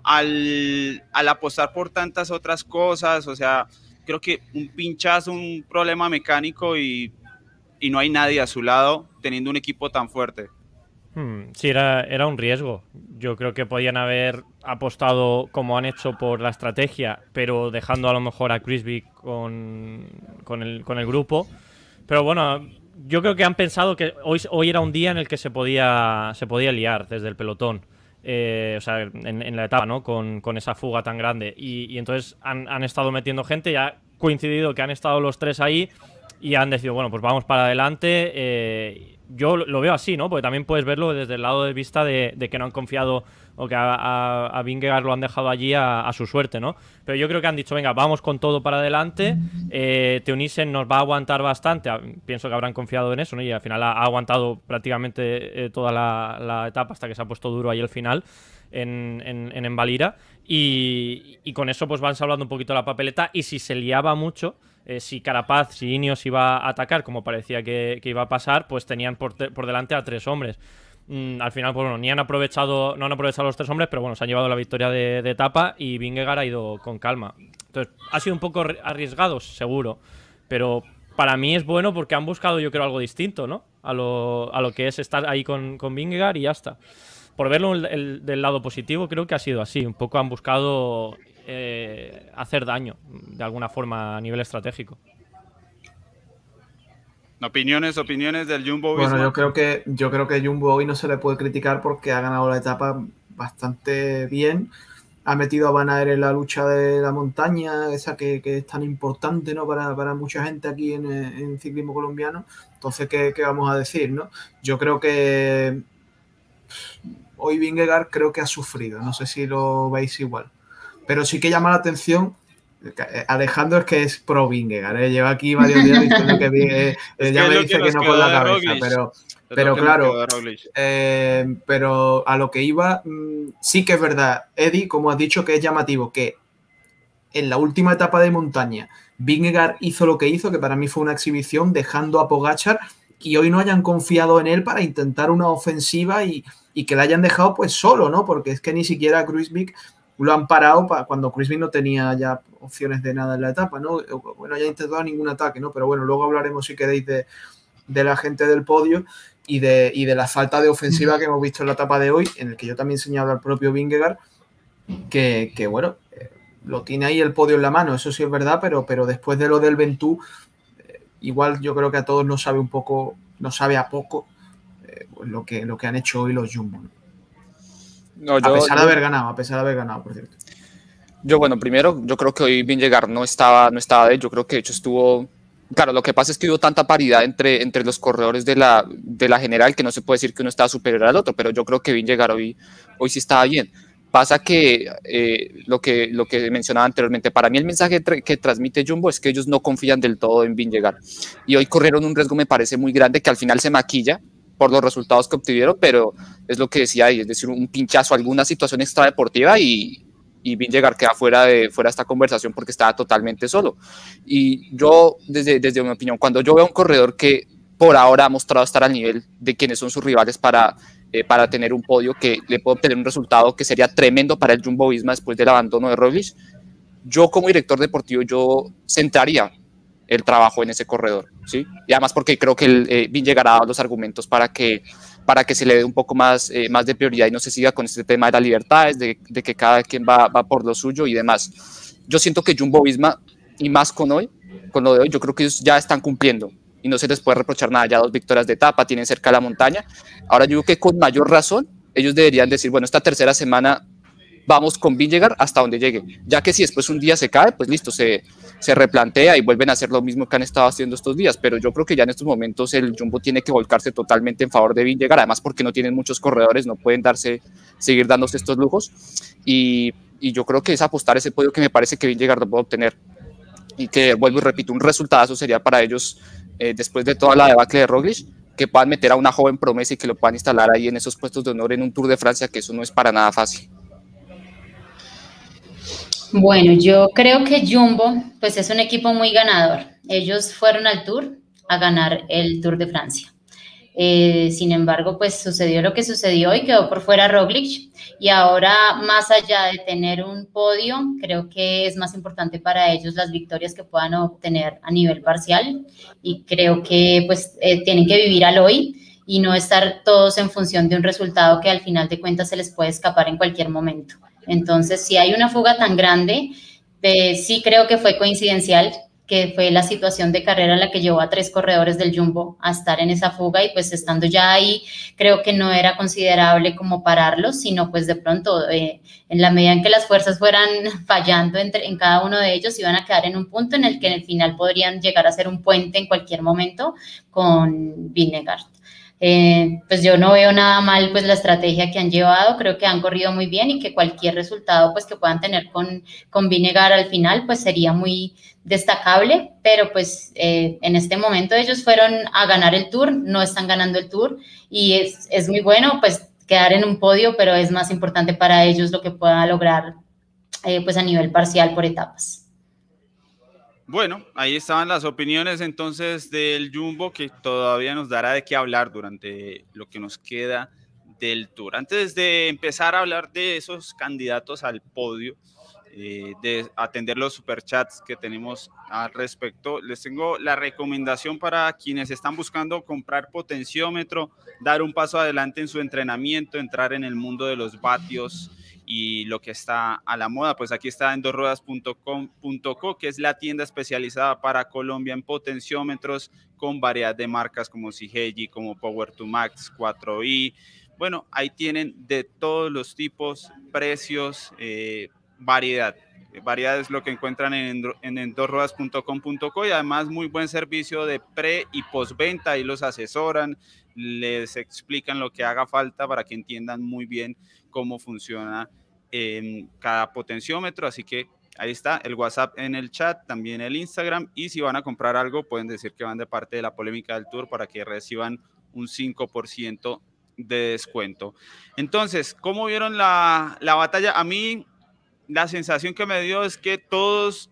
al, al, apostar por tantas otras cosas? O sea, creo que un pinchazo, un problema mecánico y no hay nadie a su lado teniendo un equipo tan fuerte. Hmm, sí, era, era un riesgo. Yo creo que podían haber apostado como han hecho por la estrategia, pero dejando a lo mejor a Crisby con, con, el, con el grupo. Pero bueno, yo creo que han pensado que hoy, hoy era un día en el que se podía, se podía liar desde el pelotón. Eh, o sea, en, la etapa, ¿no? Con, con, esa fuga tan grande. Y, entonces han, han, estado metiendo gente, ya ha coincidido que han estado los tres ahí y han decidido, bueno, pues vamos para adelante. Eh, yo lo veo así, ¿no? Porque también puedes verlo desde el lado de vista de, que no han confiado o que a, a, lo han dejado allí a, su suerte, ¿no? Pero yo creo que han dicho, venga, vamos con todo para adelante. Eh, Teunissen nos va a aguantar bastante. Pienso que habrán confiado en eso, ¿no? Y al final ha, aguantado prácticamente eh, toda la, etapa hasta que se ha puesto duro ahí el final en, en, en. Y, y, con eso pues van hablando un poquito la papeleta. Y si se liaba mucho eh, si Carapaz, si Ineos iba a atacar, como parecía que, iba a pasar, pues tenían por, delante a tres hombres. Mm, al final, pues bueno, ni han aprovechado, no han aprovechado los tres hombres, pero bueno, se han llevado la victoria de, etapa y Vingegaard ha ido con calma. Entonces, ha sido un poco arriesgado, seguro, pero para mí es bueno porque han buscado, yo creo, algo distinto, ¿no? A lo, que es estar ahí con, con Vingegaard y ya está. Por verlo del lado positivo, creo que ha sido así. Un poco han buscado eh, hacer daño de alguna forma a nivel estratégico. Opiniones, opiniones del Jumbo. Bueno, yo creo que yo creo que Jumbo hoy no se le puede criticar porque ha ganado la etapa bastante bien. Ha metido a Van en la lucha de la montaña, esa que, es tan importante ¿no? para, mucha gente aquí en, en ciclismo colombiano. Entonces, ¿qué, ¿qué, vamos a decir? ¿no? Yo creo que hoy Vingegaard creo que ha sufrido, no sé si lo veis igual. Pero sí que llama la atención eh, Alejandro es que es pro Vingegaard, ¿eh? lleva aquí varios días diciendo que eh, ya me dice que, no con la cabeza, pero, pero claro, eh, pero a lo que iba, mm, sí que es verdad, Eddie, como has dicho, que es llamativo, que en la última etapa de montaña, Vingegaard hizo lo que hizo, que para mí fue una exhibición, dejando a Pogachar y hoy no hayan confiado en él para intentar una ofensiva y, y que la hayan dejado pues solo, ¿no? Porque es que ni siquiera Kruisvik lo han parado para cuando Chris no tenía ya opciones de nada en la etapa, ¿no? Bueno, ya intentado ningún ataque, ¿no? Pero bueno, luego hablaremos si queréis de, la gente del podio y de, de la falta de ofensiva que hemos visto en la etapa de hoy, en el que yo también señalo al propio Vingegaard, que, bueno, eh, lo tiene ahí el podio en la mano, eso sí es verdad, pero, después de lo del Ventú, eh, igual yo creo que a todos nos sabe un poco, nos sabe a poco eh, lo, que, lo que han hecho hoy los Jumbo. A pesar de haber ganado, a pesar de haber ganado, por cierto. Yo, bueno, primero, yo creo que hoy llegar no estaba, no estaba de yo creo que de hecho estuvo... Claro, lo que pasa es que hubo tanta paridad entre, entre los corredores de la, de la general que no se puede decir que uno estaba superior al otro, pero yo creo que llegar hoy, hoy sí estaba bien. Pasa que, eh, lo que lo que mencionaba anteriormente, para mí el mensaje que transmite Jumbo es que ellos no confían del todo en llegar Y hoy corrieron un riesgo, me parece muy grande, que al final se maquilla por los resultados que obtuvieron, pero es lo que decía ahí, es decir, un pinchazo, alguna situación extradeportiva y, y llegar queda fuera de, fuera esta conversación porque estaba totalmente solo. Y yo, desde, desde mi opinión, cuando yo veo a un corredor que por ahora ha mostrado estar al nivel de quienes son sus rivales para, eh, para tener un podio que le puede obtener un resultado que sería tremendo para el Jumbo Visma después del abandono de Roglic, yo como director deportivo yo centraría el trabajo en ese corredor, ¿sí? Y además porque creo que el, eh, llegará a los argumentos para que, para que se le dé un poco más, eh, más de prioridad y no se siga con este tema de las libertades, de, de que cada quien va, va, por lo suyo y demás. Yo siento que Jumbo Visma, y más con hoy, con lo de hoy, yo creo que ellos ya están cumpliendo y no se les puede reprochar nada, ya dos victorias de etapa, tienen cerca la montaña. Ahora yo creo que con mayor razón ellos deberían decir, bueno, esta tercera semana vamos con llegar hasta donde llegue, ya que si después un día se cae, pues listo, se, se replantea y vuelven a hacer lo mismo que han estado haciendo estos días, pero yo creo que ya en estos momentos el Jumbo tiene que volcarse totalmente en favor de llegar además porque no tienen muchos corredores, no pueden darse, seguir dándose estos lujos, y, y yo creo que es apostar ese podio que me parece que llegar lo puede obtener, y que, vuelvo y repito, un resultado sería para ellos, eh, después de toda la debacle de Roglic, que puedan meter a una joven promesa y que lo puedan instalar ahí en esos puestos de honor en un Tour de Francia, que eso no es para nada fácil. Bueno, yo creo que Jumbo, pues es un equipo muy ganador. Ellos fueron al Tour a ganar el Tour de Francia. Eh, sin embargo, pues sucedió lo que sucedió y quedó por fuera Roglic. Y ahora, más allá de tener un podio, creo que es más importante para ellos las victorias que puedan obtener a nivel parcial. Y creo que pues eh, tienen que vivir al hoy y no estar todos en función de un resultado que al final de cuentas se les puede escapar en cualquier momento. Entonces, si hay una fuga tan grande, eh, sí creo que fue coincidencial, que fue la situación de carrera la que llevó a tres corredores del Jumbo a estar en esa fuga y pues estando ya ahí, creo que no era considerable como pararlos, sino pues de pronto, eh, en la medida en que las fuerzas fueran fallando entre, en cada uno de ellos, iban a quedar en un punto en el que en el final podrían llegar a ser un puente en cualquier momento con Vinegard. Eh, pues yo no veo nada mal pues la estrategia que han llevado, creo que han corrido muy bien y que cualquier resultado pues que puedan tener con, con Vinegar al final pues sería muy destacable, pero pues eh, en este momento ellos fueron a ganar el tour, no están ganando el tour y es, es muy bueno pues quedar en un podio, pero es más importante para ellos lo que puedan lograr eh, pues a nivel parcial por etapas. Bueno, ahí estaban las opiniones entonces del Jumbo que todavía nos dará de qué hablar durante lo que nos queda del tour. Antes de empezar a hablar de esos candidatos al podio, eh, de atender los superchats que tenemos al respecto, les tengo la recomendación para quienes están buscando comprar potenciómetro, dar un paso adelante en su entrenamiento, entrar en el mundo de los vatios y lo que está a la moda. Pues aquí está en dosruedas.com.co, que es la tienda especializada para Colombia en potenciómetros con variedad de marcas como Sigeji, como Power2 Max, 4i. Bueno, ahí tienen de todos los tipos, precios, eh, variedad. Variedad es lo que encuentran en, en y además muy buen servicio de pre y postventa. Ahí los asesoran, les explican lo que haga falta para que entiendan muy bien cómo funciona en cada potenciómetro. Así que ahí está el WhatsApp en el chat, también el Instagram. Y si van a comprar algo, pueden decir que van de parte de la polémica del tour para que reciban un 5% de descuento. Entonces, ¿cómo vieron la, la batalla? A mí la sensación que me dio es que todos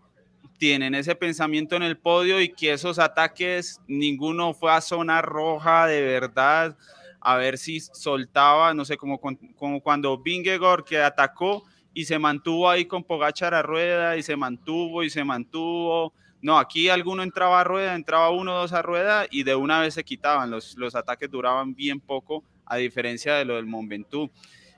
tienen ese pensamiento en el podio y que esos ataques, ninguno fue a zona roja de verdad, a ver si soltaba, no sé, como, como cuando Vingegor que atacó y se mantuvo ahí con Pogachar a rueda y se mantuvo y se mantuvo. No, aquí alguno entraba a rueda, entraba uno dos a rueda y de una vez se quitaban. Los, los ataques duraban bien poco, a diferencia de lo del Mont Ventoux.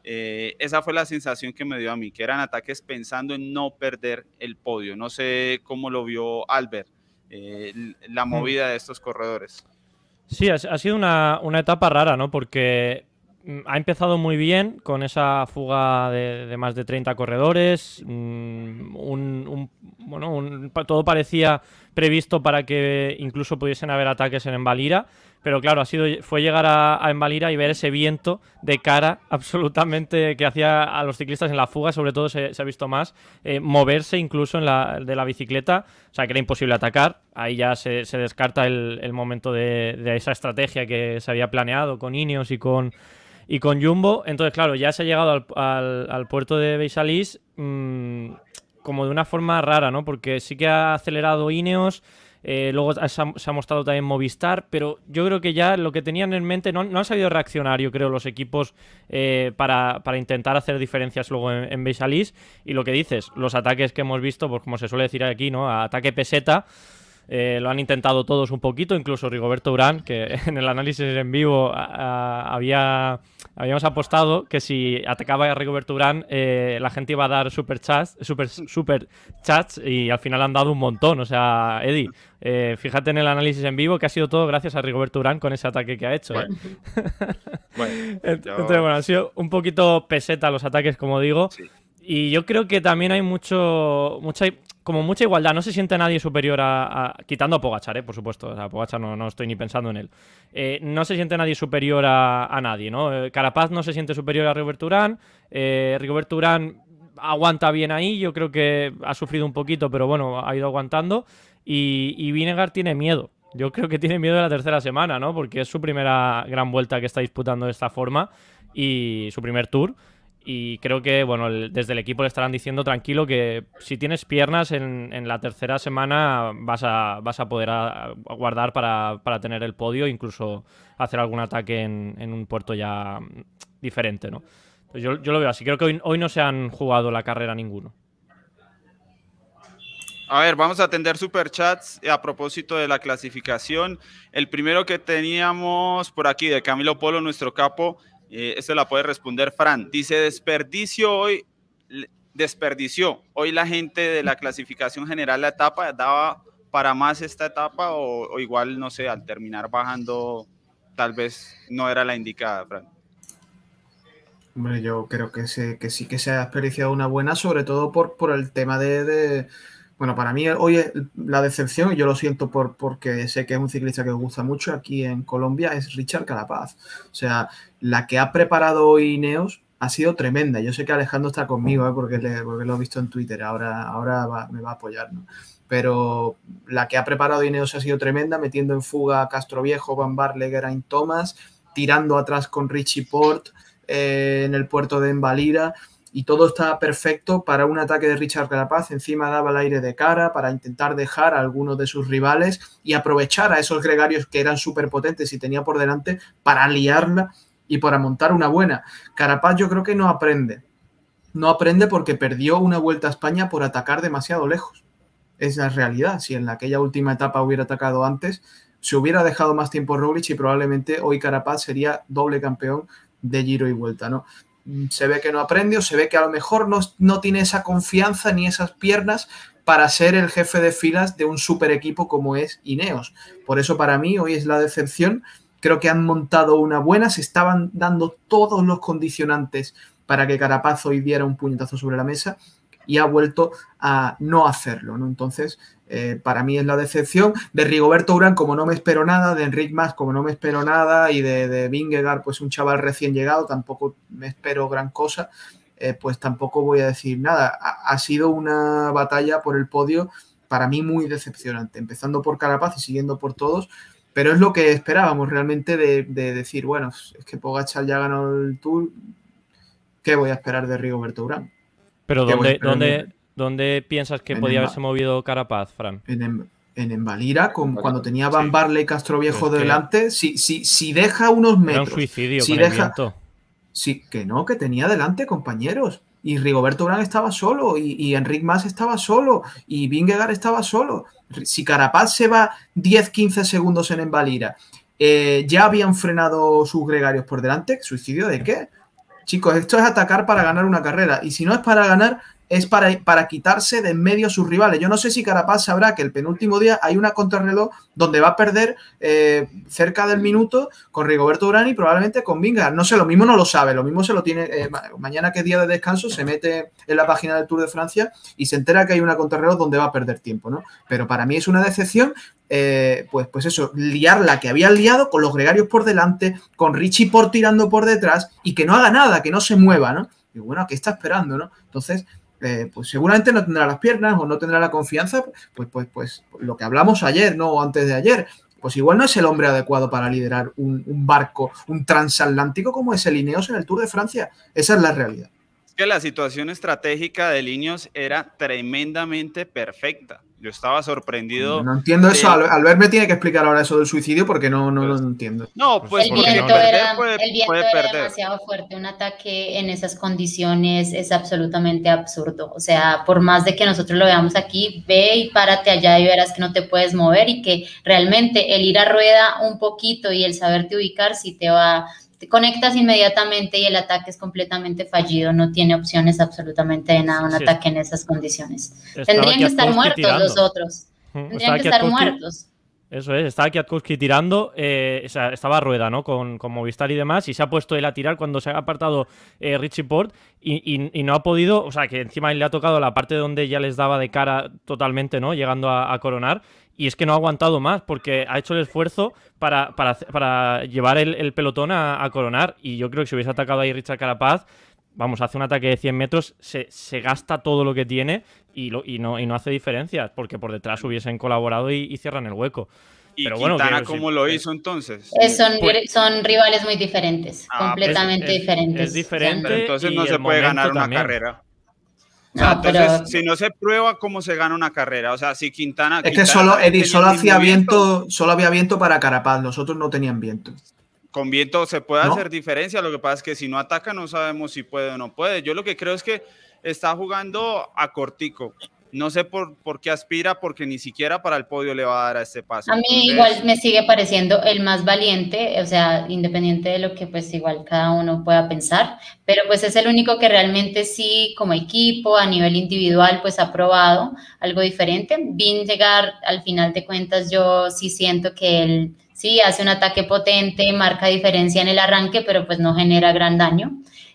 Eh, esa fue la sensación que me dio a mí, que eran ataques pensando en no perder el podio. No sé cómo lo vio Albert, eh, la mm. movida de estos corredores. Sí, ha, sido una, etapa rara, ¿no? Porque mm, ha empezado muy bien con esa fuga de, más de 30 corredores. Mm, bueno, todo parecía previsto para que incluso pudiesen haber ataques en Embalira. Pero claro, ha sido, fue llegar a, a Envalira y ver ese viento de cara absolutamente que hacía a los ciclistas en la fuga, sobre todo se, ha visto más, eh, moverse incluso en la, de la bicicleta, o sea que era imposible atacar. Ahí ya se, descarta el, momento de, esa estrategia que se había planeado con Ineos y con, y con Jumbo. Entonces, claro, ya se ha llegado al, puerto de Beisalís mm, como de una forma rara, ¿no? Porque sí que ha acelerado Ineos. Eh, luego se ha, mostrado también Movistar, pero yo creo que ya lo que tenían en mente no, han sabido reaccionar, yo creo, los equipos eh, para, intentar hacer diferencias luego en, en Beisalís. Y lo que dices, los ataques que hemos visto, pues como se suele decir aquí, ¿no? Ataque peseta. Eh, lo han intentado todos un poquito, incluso Rigoberto Urán, que en el análisis en vivo había, habíamos apostado que si atacaba a Rigoberto Urán, eh, la gente iba a dar super chats, super, super chats y al final han dado un montón. O sea, Eddie, eh, fíjate en el análisis en vivo que ha sido todo gracias a Rigoberto Urán con ese ataque que ha hecho. Entonces, bueno, han sido un poquito peseta los ataques, como digo. Y yo creo que también hay mucho, mucha, como mucha igualdad. No se siente nadie superior a. quitando a Pogachar, ¿eh? por supuesto. O sea, Pogachar no, no estoy ni pensando en él. Eh, no se siente nadie superior a, nadie, ¿no? Eh, Carapaz no se siente superior a Rigoberto Urán. Eh, Rigoberto Urán aguanta bien ahí. Yo creo que ha sufrido un poquito, pero bueno, ha ido aguantando. Y, y Vinegar tiene miedo. Yo creo que tiene miedo de la tercera semana, ¿no? Porque es su primera gran vuelta que está disputando de esta forma y su primer tour. Y creo que, bueno, desde el equipo le estarán diciendo tranquilo que si tienes piernas en, la tercera semana vas a, vas a poder guardar para, tener el podio, incluso hacer algún ataque en, un puerto ya diferente, ¿no? Pues yo, lo veo así. Creo que hoy, hoy no se han jugado la carrera ninguno. A ver, vamos a atender superchats a propósito de la clasificación. El primero que teníamos por aquí de Camilo Polo, nuestro capo, eh, esto la puede responder Fran. Dice, desperdicio hoy, desperdició hoy la gente de la clasificación general la etapa, daba para más esta etapa o, igual, no sé, al terminar bajando, tal vez no era la indicada, Fran. Hombre, yo creo que, sí que se ha desperdiciado una buena, sobre todo por, por el tema de bueno, para mí hoy la decepción, y yo lo siento por, porque sé que es un ciclista que os gusta mucho aquí en Colombia, es Richard Carapaz. O sea, la que ha preparado hoy Ineos ha sido tremenda. Yo sé que Alejandro está conmigo, ¿eh? porque, porque, lo he visto en Twitter, ahora, ahora me va a apoyar. Pero la que ha preparado Ineos ha sido tremenda, metiendo en fuga a Castro Viejo, Van Barle, Geraint Thomas, tirando atrás con Richie Port eh, en el puerto de Embalira y todo está perfecto para un ataque de Richard Carapaz. Encima daba el aire de cara para intentar dejar a algunos de sus rivales y aprovechar a esos gregarios que eran súper potentes y tenía por delante para liarla y para montar una buena. Carapaz yo creo que no aprende. No aprende porque perdió una vuelta a España por atacar demasiado lejos. Es la realidad. Si en aquella última etapa hubiera atacado antes, se hubiera dejado más tiempo Roglic y probablemente hoy Carapaz sería doble campeón de Giro y Vuelta, ¿no? Se ve que no aprende o se ve que a lo mejor no, no tiene esa confianza ni esas piernas para ser el jefe de filas de un super equipo como es Ineos. Por eso para mí hoy es la decepción. Creo que han montado una buena, se estaban dando todos los condicionantes para que Carapaz hoy diera un puñetazo sobre la mesa y ha vuelto a no hacerlo. ¿no? Entonces, eh, para mí es la decepción. De Rigoberto Urán, como no me espero nada, de Enric Mas, como no me espero nada, y de, de Vingegaard, pues un chaval recién llegado, tampoco me espero gran cosa, eh, pues tampoco voy a decir nada. Ha, sido una batalla por el podio para mí muy decepcionante, empezando por Carapaz y siguiendo por todos. Pero es lo que esperábamos realmente de, de decir, bueno, es que Pogachar ya ganó el Tour, ¿qué voy a esperar de Rigoberto Urán? Pero ¿dónde, ¿dónde, ¿dónde, piensas que podía haberse movido Carapaz, Fran? En, en Embalira, con, cuando tenía Van Barley y Castro Viejo es delante, si, si, si, deja unos metros. Era un suicidio si con deja, el. Sí, que no, que tenía delante compañeros. Y Rigoberto Urán estaba solo, y, y Enric Mas estaba solo, y Vingegaard estaba solo. Si Carapaz se va 10-15 segundos en Embalira, eh, ya habían frenado sus gregarios por delante. ¿Suicidio de qué? Chicos, esto es atacar para ganar una carrera. Y si no es para ganar, es para, para quitarse de en medio a sus rivales. Yo no sé si Carapaz sabrá que el penúltimo día hay una contrarreloj donde va a perder eh, cerca del minuto con Rigoberto Urán y probablemente con Vingegaard. No sé, lo mismo no lo sabe, lo mismo se lo tiene. Eh, mañana que día de descanso, se mete en la página del Tour de Francia y se entera que hay una contrarreloj donde va a perder tiempo, ¿no? Pero para mí es una decepción eh, pues, pues eso, liar la que habían liado con los gregarios por delante, con Richie por tirando por detrás y que no haga nada, que no se mueva, ¿no? Y bueno, ¿qué está esperando, no? Entonces, eh, pues seguramente no tendrá las piernas o no tendrá la confianza, pues, pues, pues lo que hablamos ayer, ¿no? O antes de ayer, pues igual no es el hombre adecuado para liderar un, barco, un transatlántico como es el Ineos en el Tour de Francia. Esa es la realidad. Es que la situación estratégica de Ineos era tremendamente perfecta. Yo estaba sorprendido. No entiendo eso. De... Albert me tiene que explicar ahora eso del suicidio porque no, no pues, lo entiendo. No, pues el viento, perder, era, puede, el viento puede era perder. demasiado fuerte. Un ataque en esas condiciones es absolutamente absurdo. O sea, por más de que nosotros lo veamos aquí, ve y párate allá y verás que no te puedes mover y que realmente el ir a rueda un poquito y el saberte ubicar sí te va te conectas inmediatamente y el ataque es completamente fallido, no tiene opciones absolutamente de nada un sí. ataque en esas condiciones. Estaba Tendrían que estar muertos tirando. los otros. Tendrían estaba que estar muertos. Eso es, estaba Kwiatkowski tirando, eh, o sea, estaba a rueda, ¿no? Con, con, Movistar y demás, y se ha puesto él a tirar cuando se ha apartado eh, Richie Port y, y, y, no ha podido, o sea, que encima le ha tocado la parte donde ya les daba de cara totalmente, ¿no? Llegando a, a coronar, y es que no ha aguantado más porque ha hecho el esfuerzo para, para, para llevar el, el pelotón a, a, coronar. Y yo creo que si hubiese atacado ahí Richard Carapaz, vamos, hace un ataque de 100 metros, se, se gasta todo lo que tiene y, lo, y, no, y no hace diferencias porque por detrás hubiesen colaborado y, y cierran el hueco. ¿Y Pero Quintana bueno, cómo sí, lo hizo entonces? son, pues, son rivales muy diferentes, ah, completamente es, es, diferentes. Es diferente. Pero entonces no se puede ganar una también. carrera. O sea, no, entonces, pero... si no se prueba cómo se gana una carrera, o sea, si Quintana. Es que solo, Eddie, solo hacía viento, solo había viento para Carapaz, nosotros no tenían viento. Con viento se puede ¿No? hacer diferencia, lo que pasa es que si no ataca no sabemos si puede o no puede. Yo lo que creo es que está jugando a cortico. No sé por, por qué aspira, porque ni siquiera para el podio le va a dar a este paso. A mí Entonces, igual me sigue pareciendo el más valiente, o sea, independiente de lo que pues igual cada uno pueda pensar, pero pues es el único que realmente sí, como equipo, a nivel individual, pues ha probado algo diferente. Vin llegar, al final de cuentas, yo sí siento que él sí hace un ataque potente, marca diferencia en el arranque, pero pues no genera gran daño.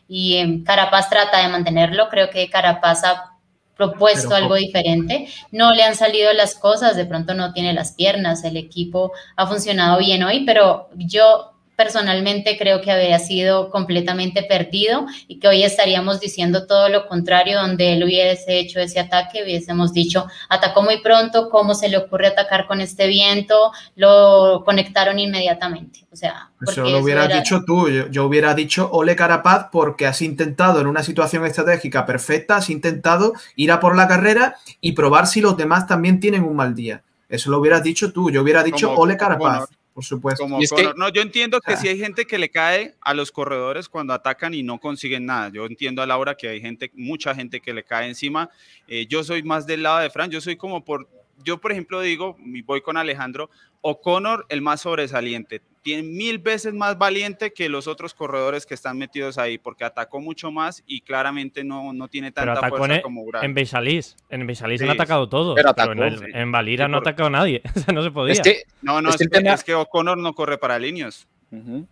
Y eh, Carapaz trata de mantenerlo, creo que Carapaz ha propuesto Pero, algo diferente, no le han salido las cosas, de pronto no tiene las piernas, el equipo ha funcionado bien hoy, pero yo personalmente creo que había sido completamente perdido y que hoy estaríamos diciendo todo lo contrario, donde él hubiese hecho ese ataque, hubiésemos dicho, atacó muy pronto, ¿cómo se le ocurre atacar con este viento? Lo conectaron inmediatamente. O sea, eso lo hubieras era... dicho tú, yo, yo, hubiera dicho Ole Carapaz porque has intentado en una situación estratégica perfecta, has intentado ir a por la carrera y probar si los demás también tienen un mal día. Eso lo hubieras dicho tú, yo hubiera dicho como, Ole Carapaz. Bueno, por supuesto. Como es que, no, yo entiendo que ah. si hay gente que le cae a los corredores cuando atacan y no consiguen nada. Yo entiendo a Laura que hay gente, mucha gente que le cae encima. Eh, yo soy más del lado de Fran, yo soy como por, yo por ejemplo digo, voy con Alejandro, O'Connor el más sobresaliente. Tiene mil veces más valiente que los otros corredores que están metidos ahí, porque atacó mucho más y claramente no, no tiene tanta fuerza en, como Urán. En Beisalís, en Beisalís han atacado todos, pero, en, Valira no ha atacado nadie, no se podía. no, no, es, que, O'Connor no corre para líneas.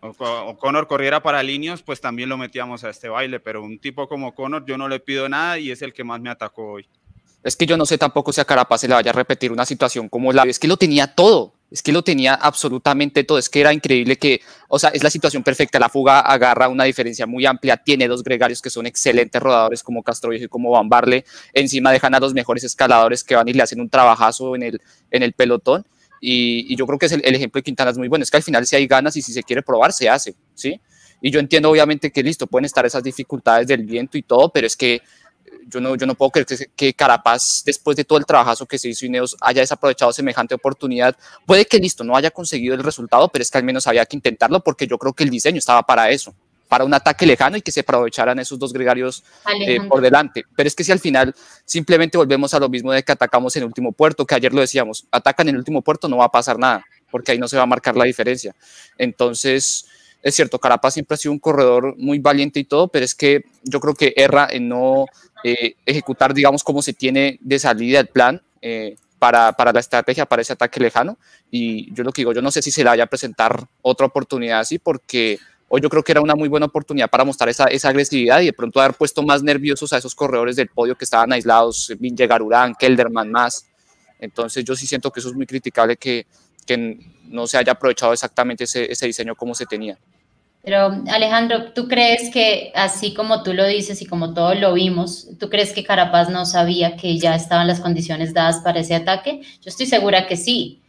O'Connor corriera para líneas, pues también lo metíamos a este baile, pero un tipo como O'Connor yo no le pido nada y es el que más me atacó hoy. Es que yo no sé tampoco si a Carapaz se le vaya a repetir una situación como la. Es que lo tenía todo. Es que lo tenía absolutamente todo. Es que era increíble que, o sea, es la situación perfecta. La fuga agarra una diferencia muy amplia. Tiene dos gregarios que son excelentes rodadores como Castroviejo y como Van Barle. Encima dejan a los mejores escaladores que van y le hacen un trabajazo en el, en el pelotón. Y, yo creo que es el, ejemplo de Quintana es muy bueno. Es que al final si hay ganas y si se quiere probar, se hace, ¿sí? Y yo entiendo obviamente que listo, pueden estar esas dificultades del viento y todo, pero es que yo no, yo no puedo creer que, Carapaz, después de todo el trabajazo que se hizo Ineos, haya desaprovechado semejante oportunidad. Puede que listo, no haya conseguido el resultado, pero es que al menos había que intentarlo porque yo creo que el diseño estaba para eso, para un ataque lejano y que se aprovecharan esos dos gregarios eh, por delante. Pero es que si al final simplemente volvemos a lo mismo de que atacamos en el último puerto, que ayer lo decíamos, atacan en el último puerto, no va a pasar nada, porque ahí no se va a marcar la diferencia. Entonces es cierto, Carapaz siempre ha sido un corredor muy valiente y todo, pero es que yo creo que erra en no eh, ejecutar, digamos, cómo se tiene de salida el plan eh, para, para, la estrategia, para ese ataque lejano. Y yo lo que digo, yo no sé si se le vaya a presentar otra oportunidad así, porque hoy yo creo que era una muy buena oportunidad para mostrar esa, esa agresividad y de pronto haber puesto más nerviosos a esos corredores del podio que estaban aislados, Vingegaard, Kelderman más. Entonces yo sí siento que eso es muy criticable que, que no se haya aprovechado exactamente ese, ese diseño como se tenía. Pero Alejandro, ¿tú crees que así como tú lo dices y como todos lo vimos, ¿tú crees que Carapaz no sabía que ya estaban las condiciones dadas para ese ataque? Yo estoy segura que sí.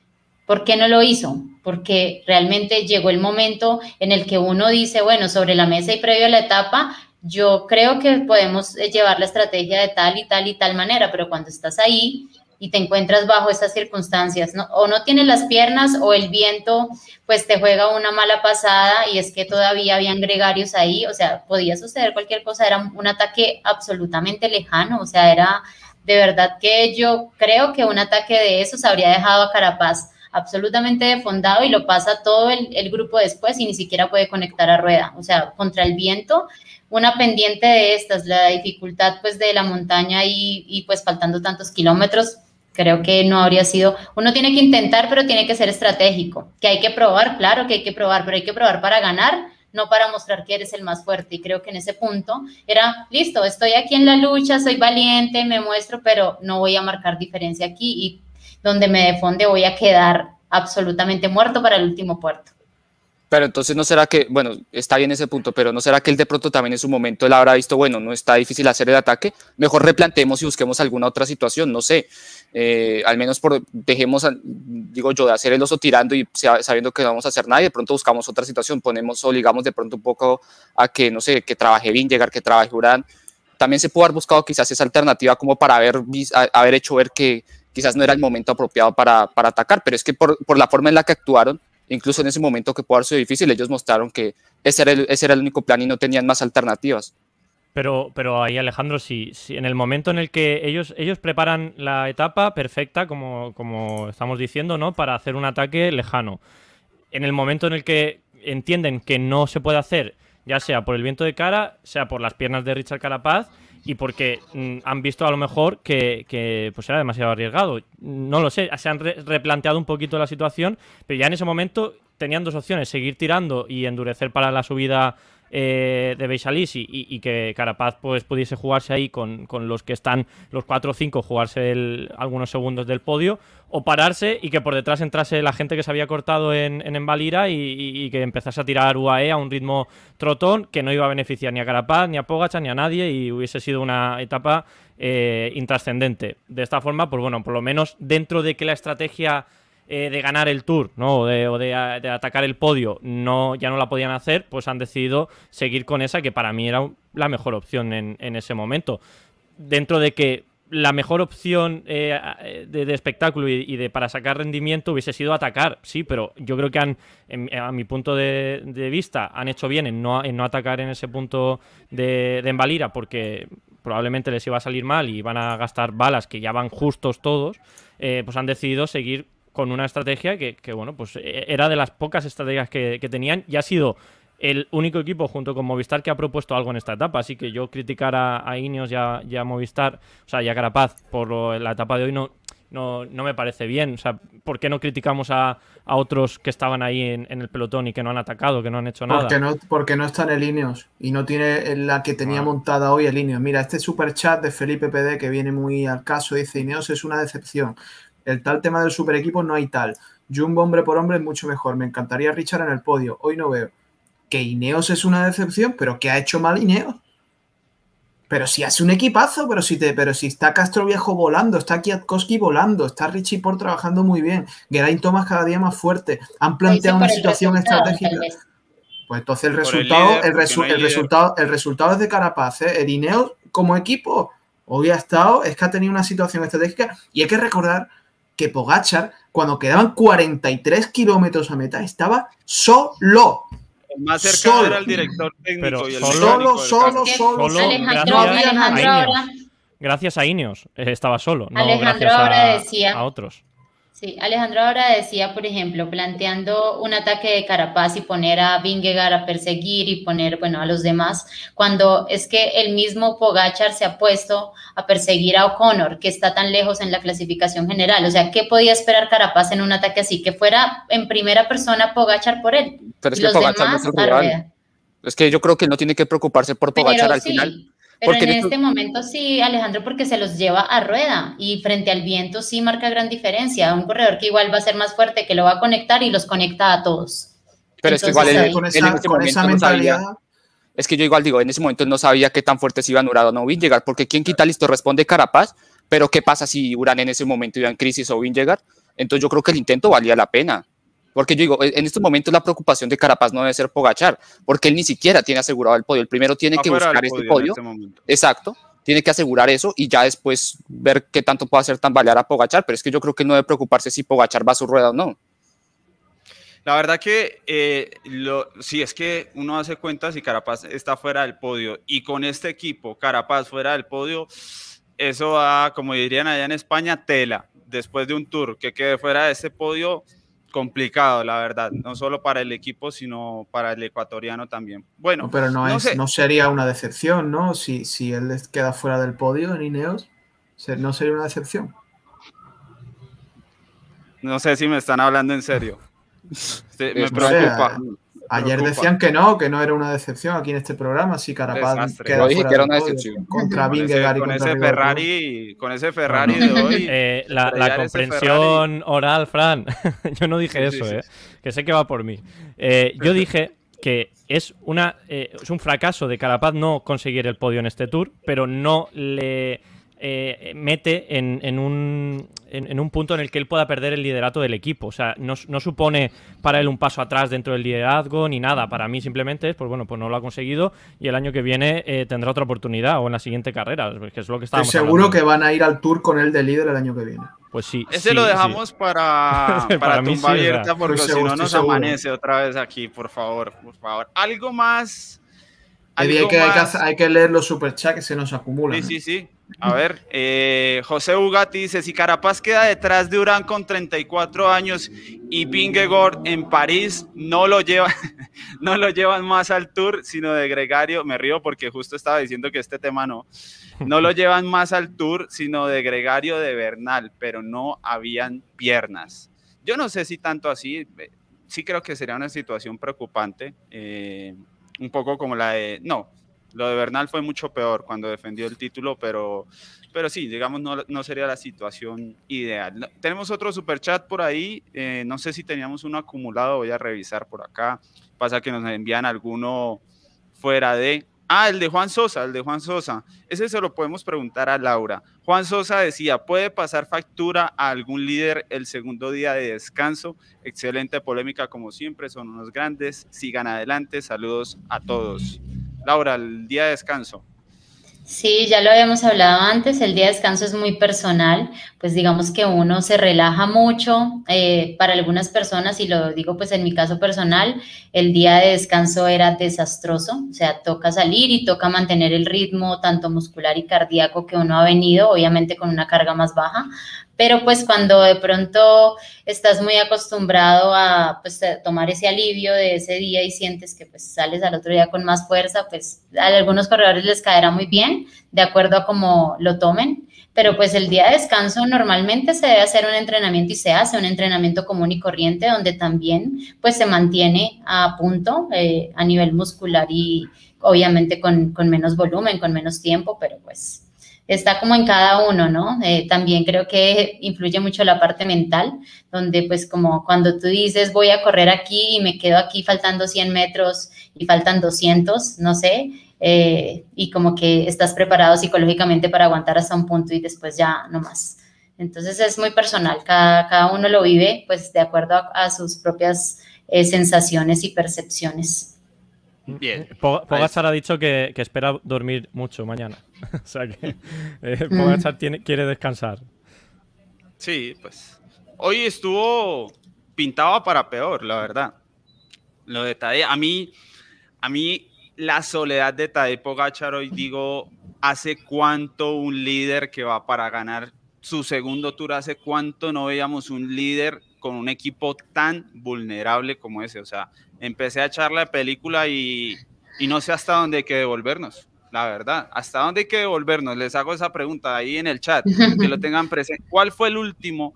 ¿Por qué no lo hizo? Porque realmente llegó el momento en el que uno dice, bueno, sobre la mesa y previo a la etapa, yo creo que podemos llevar la estrategia de tal y tal y tal manera, pero cuando estás ahí y te encuentras bajo esas circunstancias, ¿no? o no tienes las piernas o el viento pues te juega una mala pasada y es que todavía habían gregarios ahí, o sea, podía suceder cualquier cosa, era un ataque absolutamente lejano, o sea, era de verdad que yo creo que un ataque de esos habría dejado a Carapaz absolutamente defondado y lo pasa todo el, el grupo después y ni siquiera puede conectar a rueda, o sea, contra el viento una pendiente de estas, la dificultad pues de la montaña y, y, pues faltando tantos kilómetros, Creo que no habría sido, uno tiene que intentar, pero tiene que ser estratégico, que hay que probar, claro que hay que probar, pero hay que probar para ganar, no para mostrar que eres el más fuerte. Y creo que en ese punto era, listo, estoy aquí en la lucha, soy valiente, me muestro, pero no voy a marcar diferencia aquí y donde me defonde voy a quedar absolutamente muerto para el último puerto. Pero entonces no será que, bueno, está bien ese punto, pero no será que él de pronto también en su momento él habrá visto, bueno, no está difícil hacer el ataque, mejor replanteemos y busquemos alguna otra situación, no sé, eh, al menos por, dejemos, digo yo, de hacer el oso tirando y sabiendo que no vamos a hacer nada y de pronto buscamos otra situación, ponemos, obligamos de pronto un poco a que, no sé, que trabaje bien, llegar que trabaje Urán. También se pudo haber buscado quizás esa alternativa como para haber, haber hecho ver que quizás no era el momento apropiado para, para atacar, pero es que por, por la forma en la que actuaron, incluso en ese momento que pudo haber sido difícil, ellos mostraron que ese era el, ese era el único plan y no tenían más alternativas. Pero, pero ahí, Alejandro, si, si, en el momento en el que ellos, ellos preparan la etapa perfecta, como, como estamos diciendo, ¿no? Para hacer un ataque lejano. En el momento en el que entienden que no se puede hacer, ya sea por el viento de cara, sea por las piernas de Richard Carapaz, y porque mm, han visto a lo mejor que, pues era demasiado arriesgado. No lo sé, se han replanteado un poquito la situación, pero ya en ese momento tenían dos opciones, seguir tirando y endurecer para la subida eh, de Beisalis y, que Carapaz pues pudiese jugarse ahí con, los que están los 4 o 5, jugarse algunos segundos del podio, o pararse y que por detrás entrase la gente que se había cortado en, en y, que empezase a tirar UAE a un ritmo trotón que no iba a beneficiar ni a Carapaz, ni a Pogacha, ni a nadie y hubiese sido una etapa eh, intrascendente. De esta forma, pues bueno, por lo menos dentro de que la estrategia eh, de ganar el tour ¿no? o, de, atacar el podio no, ya no la podían hacer, pues han decidido seguir con esa que para mí era la mejor opción en, ese momento. Dentro de que la mejor opción eh, de, espectáculo y, de para sacar rendimiento hubiese sido atacar, sí, pero yo creo que han, a mi punto de, vista, han hecho bien en no, atacar en ese punto de, de Embalira porque probablemente les iba a salir mal y van a gastar balas que ya van justos todos, eh, pues han decidido seguir con una estrategia que, bueno, pues e, era de las pocas estrategias que, tenían y ha sido el único equipo junto con Movistar que ha propuesto algo en esta etapa. Así que yo criticar a, a Ineos y a, Movistar, o sea, y a Carapaz por la etapa de hoy no, no, no me parece bien. O sea, ¿por qué no criticamos a, otros que estaban ahí en, el pelotón y que no han atacado, que no han hecho nada? Porque no, porque no está en el Ineos y no tiene la que tenía montada hoy el Ineos. Mira, este super chat de Felipe PD que viene muy al caso dice: Ineos es una decepción. El tal tema del super equipo no hay tal. Jumbo hombre por hombre es mucho mejor. Me encantaría Richard en el podio. Hoy no veo. Que Ineos es una decepción, pero ¿qué ha hecho mal Ineos? Pero si hace un equipazo, pero si, te, pero si está Castro Viejo volando, está Kiatkowski volando, está Richie Port trabajando muy bien, Geraint Thomas cada día más fuerte, han planteado una situación estratégica. Pues entonces el resultado, el, resultado, el resultado es de Carapaz, ¿eh? El Ineos como equipo hoy ha estado, es que ha tenido una situación estratégica y hay que recordar que Pogachar, cuando quedaban 43 kilómetros a meta, estaba solo. Más cercano era el director técnico y el solo, solo, solo, solo, Alejandro, gracias, a Ineos eh, estaba solo, no gracias a otros. Sí, Alejandro ahora decía, por ejemplo, planteando un ataque de Carapaz y poner a Vingegaard a perseguir y poner, bueno, a los demás, cuando es que el mismo Pogachar se ha puesto a perseguir a O'Connor, que está tan lejos en la clasificación general. O sea, ¿qué podía esperar Carapaz en un ataque así? Que fuera en primera persona Pogachar por él. Pero es que Pogachar no es Es que yo creo que no tiene que preocuparse por Pogachar al final pero en este momento sí, Alejandro, porque se los lleva a rueda y frente al viento sí marca gran diferencia. Un corredor que igual va a ser más fuerte, que lo va a conectar y los conecta a todos. Pero es que igual él, con esa, mentalidad. es que yo igual digo, en ese momento no sabía qué tan fuerte se iba a Urano o no llegar, porque quien quita listo responde Carapaz, pero ¿qué pasa si Uran en ese momento iba en crisis o llegar? Entonces yo creo que el intento valía la pena. Porque yo digo, en estos momentos la preocupación de Carapaz no debe ser Pogachar, porque él ni siquiera tiene asegurado el podio. El primero tiene que buscar este podio. Este exacto. Tiene que asegurar eso y ya después ver qué tanto puede hacer tambalear a Pogachar. Pero es que yo creo que no debe preocuparse si Pogachar va a su rueda o no. La verdad que eh, si es que uno hace cuenta si Carapaz está fuera del podio y con este equipo Carapaz fuera del podio, eso va, como dirían allá en España, tela. Después de un tour que quede fuera de ese podio, complicado, la verdad, no solo para el equipo, sino para el ecuatoriano también. Bueno, pero no, es, no sería una decepción, ¿no? Si, si él queda fuera del podio en Ineos, no sería una decepción. No sé si me están hablando en serio. me preocupa. Ayer decían que no, que no era una decepción aquí en este programa, si Carapaz queda dije que era una decepción. contra Vingegaard y con ese Ferrari, con ese Ferrari de hoy. Eh, la, comprensión oral, Fran, yo no dije eso, Eh, que sé que va por mí. Eh, yo dije que es, una, eh, es un fracaso de Carapaz no conseguir el podio en este tour, pero no le eh, mete en, un, en, un, punto en el que él pueda perder el liderato del equipo. O sea, no, supone para él un paso atrás dentro del liderazgo ni nada. Para mí simplemente es, pues bueno, pues no lo ha conseguido y el año que viene eh, tendrá otra oportunidad o en la siguiente carrera, que es lo que estábamos seguro que van a ir al tour con él de líder el año que viene. Pues sí. Ese lo dejamos para, para, tumba abierta porque si no nos amanece otra vez aquí, por favor, por favor. Algo más... hay, que, hay, que, leer los superchats que se nos acumulan. Sí, sí, sí. A ver, eh, José Ugati dice, si Carapaz queda detrás de Urán con 34 años y Vingegaard en París no lo, lleva, no lo llevan más al Tour, sino de Gregario, me río porque justo estaba diciendo que este tema no, no lo llevan más al Tour, sino de Gregario de Bernal, pero no habían piernas. Yo no sé si tanto así, eh, sí creo que sería una situación preocupante, eh, un poco como la de, no, lo de Bernal fue mucho peor cuando defendió el título, pero, pero sí, digamos, no, no sería la situación ideal. tenemos otro super chat por ahí, eh, no sé si teníamos uno acumulado, voy a revisar por acá. Pasa que nos envían alguno fuera de... Ah, el de Juan Sosa, el de Juan Sosa. Ese se lo podemos preguntar a Laura. Juan Sosa decía, ¿puede pasar factura a algún líder el segundo día de descanso? Excelente polémica como siempre, son unos grandes. Sigan adelante, saludos a todos. Laura, el día de descanso. Sí, ya lo habíamos hablado antes, el día de descanso es muy personal, pues digamos que uno se relaja mucho, eh, para algunas personas, y lo digo pues en mi caso personal, el día de descanso era desastroso, o sea, toca salir y toca mantener el ritmo tanto muscular y cardíaco que uno ha venido, obviamente con una carga más baja, pero pues cuando de pronto estás muy acostumbrado a pues, tomar ese alivio de ese día y sientes que pues sales al otro día con más fuerza, pues a algunos corredores les caerá muy bien, de acuerdo a cómo lo tomen, pero pues el día de descanso normalmente se debe hacer un entrenamiento y se hace un entrenamiento común y corriente donde también pues se mantiene a punto eh, a nivel muscular y obviamente con, con menos volumen, con menos tiempo, pero pues está como en cada uno, ¿no? Eh, también creo que influye mucho la parte mental, donde pues como cuando tú dices voy a correr aquí y me quedo aquí faltando 100 metros y faltan 200, no sé, eh, y como que estás preparado psicológicamente para aguantar hasta un punto y después ya no más. Entonces es muy personal, cada, cada uno lo vive pues de acuerdo a, sus propias eh, sensaciones y percepciones. Bien. Ha dicho que, espera dormir mucho mañana. o sea que eh, Pogachar tiene, quiere descansar. Sí, pues. Hoy estuvo pintado para peor, la verdad. Lo de Tadej, a mí, a mí la soledad de Tadej Pogachar hoy digo, hace cuánto un líder que va para ganar su segundo tour, hace cuánto no veíamos un líder con un equipo tan vulnerable como ese. O sea, empecé a echarle la película y, y no sé hasta dónde hay que devolvernos, la verdad. ¿Hasta dónde hay que devolvernos? Les hago esa pregunta ahí en el chat, que lo tengan presente. ¿Cuál fue el último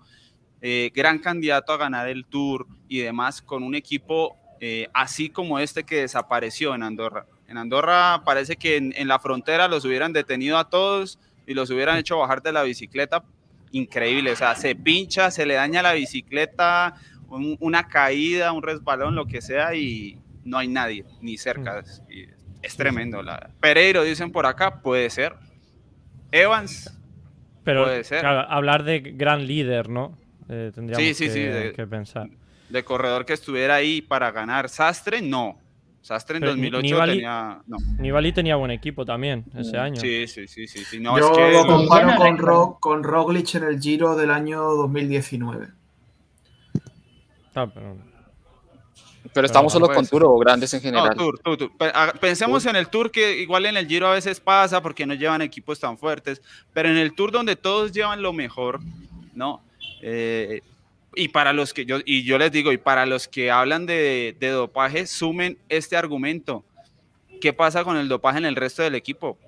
eh, gran candidato a ganar el Tour y demás con un equipo eh, así como este que desapareció en Andorra? En Andorra parece que en, en la frontera los hubieran detenido a todos y los hubieran hecho bajar de la bicicleta. Increíble, o sea, se pincha, se le daña la bicicleta, una caída, un resbalón, lo que sea, y no hay nadie, ni cerca. Es, tremendo. La... Pereiro, dicen por acá, puede ser. Evans, Pero, puede ser. hablar de gran líder, ¿no? Eh, tendríamos que, pensar. De corredor que estuviera ahí para ganar. Sastre, no. Sastre en 2008 tenía. No. Nibali tenía buen equipo también ese año. Sí, sí, sí. sí, No, Yo lo comparo con, con Roglic en el Giro del año 2019. Ah, pero... estamos solo con Tour o grandes en general. Pensemos en el Tour que igual en el Giro a veces pasa porque no llevan equipos tan fuertes, pero en el Tour donde todos llevan lo mejor, ¿no? Eh, y para los que yo, y yo les digo, y para los que hablan de, de dopaje, sumen este argumento. ¿Qué pasa con el dopaje en el resto del equipo?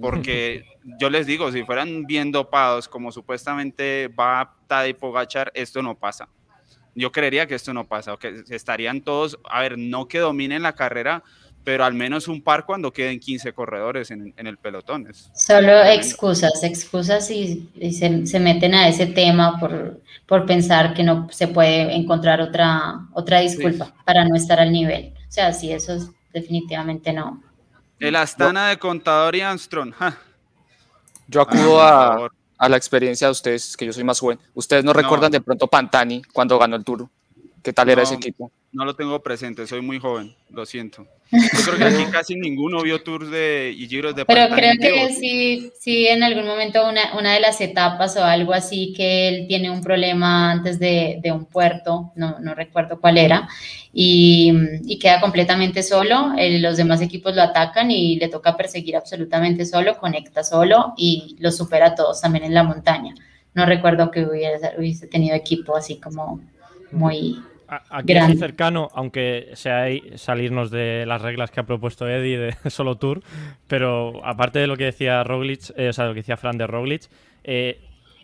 Porque yo les digo, si fueran bien dopados como supuestamente va Tadej Pogachar, esto no pasa yo creería que esto no pasa, o que estarían todos, a ver, no que dominen la carrera, pero al menos un par cuando queden 15 corredores en, el pelotón. Solo excusas, excusas y, se, meten a ese tema por, por, pensar que no se puede encontrar otra, otra disculpa para no estar al nivel. O sea, sí, eso es, definitivamente no. El Astana de Contador y Armstrong. Yo acudo a, a la experiencia de ustedes, que yo soy más joven. ¿Ustedes no, recuerdan de pronto Pantani cuando ganó el Tour? ¿Qué tal era ese equipo? No lo tengo presente, soy muy joven, lo siento. Yo creo que aquí casi ninguno vio tours de, y giros de Pero creo que sí, sí, en algún momento una, una, de las etapas o algo así que él tiene un problema antes de, de un puerto, no, no, recuerdo cuál era, y, y queda completamente solo. los demás equipos lo atacan y le toca perseguir absolutamente solo, conecta solo y lo supera a todos también en la montaña. No recuerdo que hubiese, hubiese tenido equipo así como muy Aquí es cercano, aunque sea salirnos de las reglas que ha propuesto Eddie de solo tour, pero aparte de lo que decía Roglic, eh, o sea, lo que decía Fran de Roglic, eh,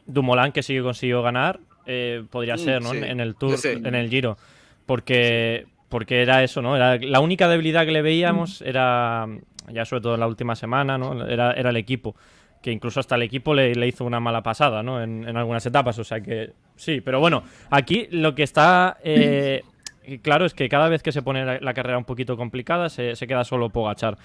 Dumoulin que sí que consiguió ganar, eh, podría mm, ser, ¿no? En el tour, en el Giro, porque, porque era eso, ¿no? Era la única debilidad que le veíamos era, ya sobre todo en la última semana, ¿no? Era, era el equipo que incluso hasta el equipo le, hizo una mala pasada, ¿no? En, algunas etapas, o sea que sí, pero bueno, aquí lo que está eh, claro es que cada vez que se pone la, carrera un poquito complicada se, queda solo Pogachar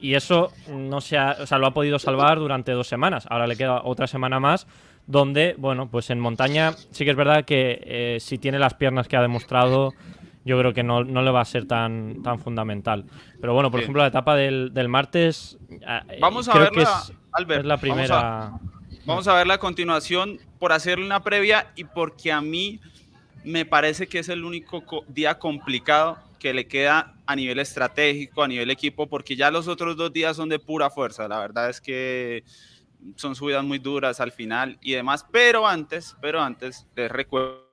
y eso no se ha, o sea, lo ha podido salvar durante dos semanas, ahora le queda otra semana más donde, bueno, pues en montaña sí que es verdad que eh, si tiene las piernas que ha demostrado yo creo que no, le va a ser tan, tan fundamental. Pero bueno, por ejemplo, la etapa del, martes. Eh, vamos a verla, Albert. la primera. Vamos a, ver la continuación por hacerle una previa y porque a mí me parece que es el único día complicado que le queda a nivel estratégico, a nivel equipo, porque ya los otros dos días son de pura fuerza. La verdad es que son subidas muy duras al final y demás, pero antes, pero antes les recuerdo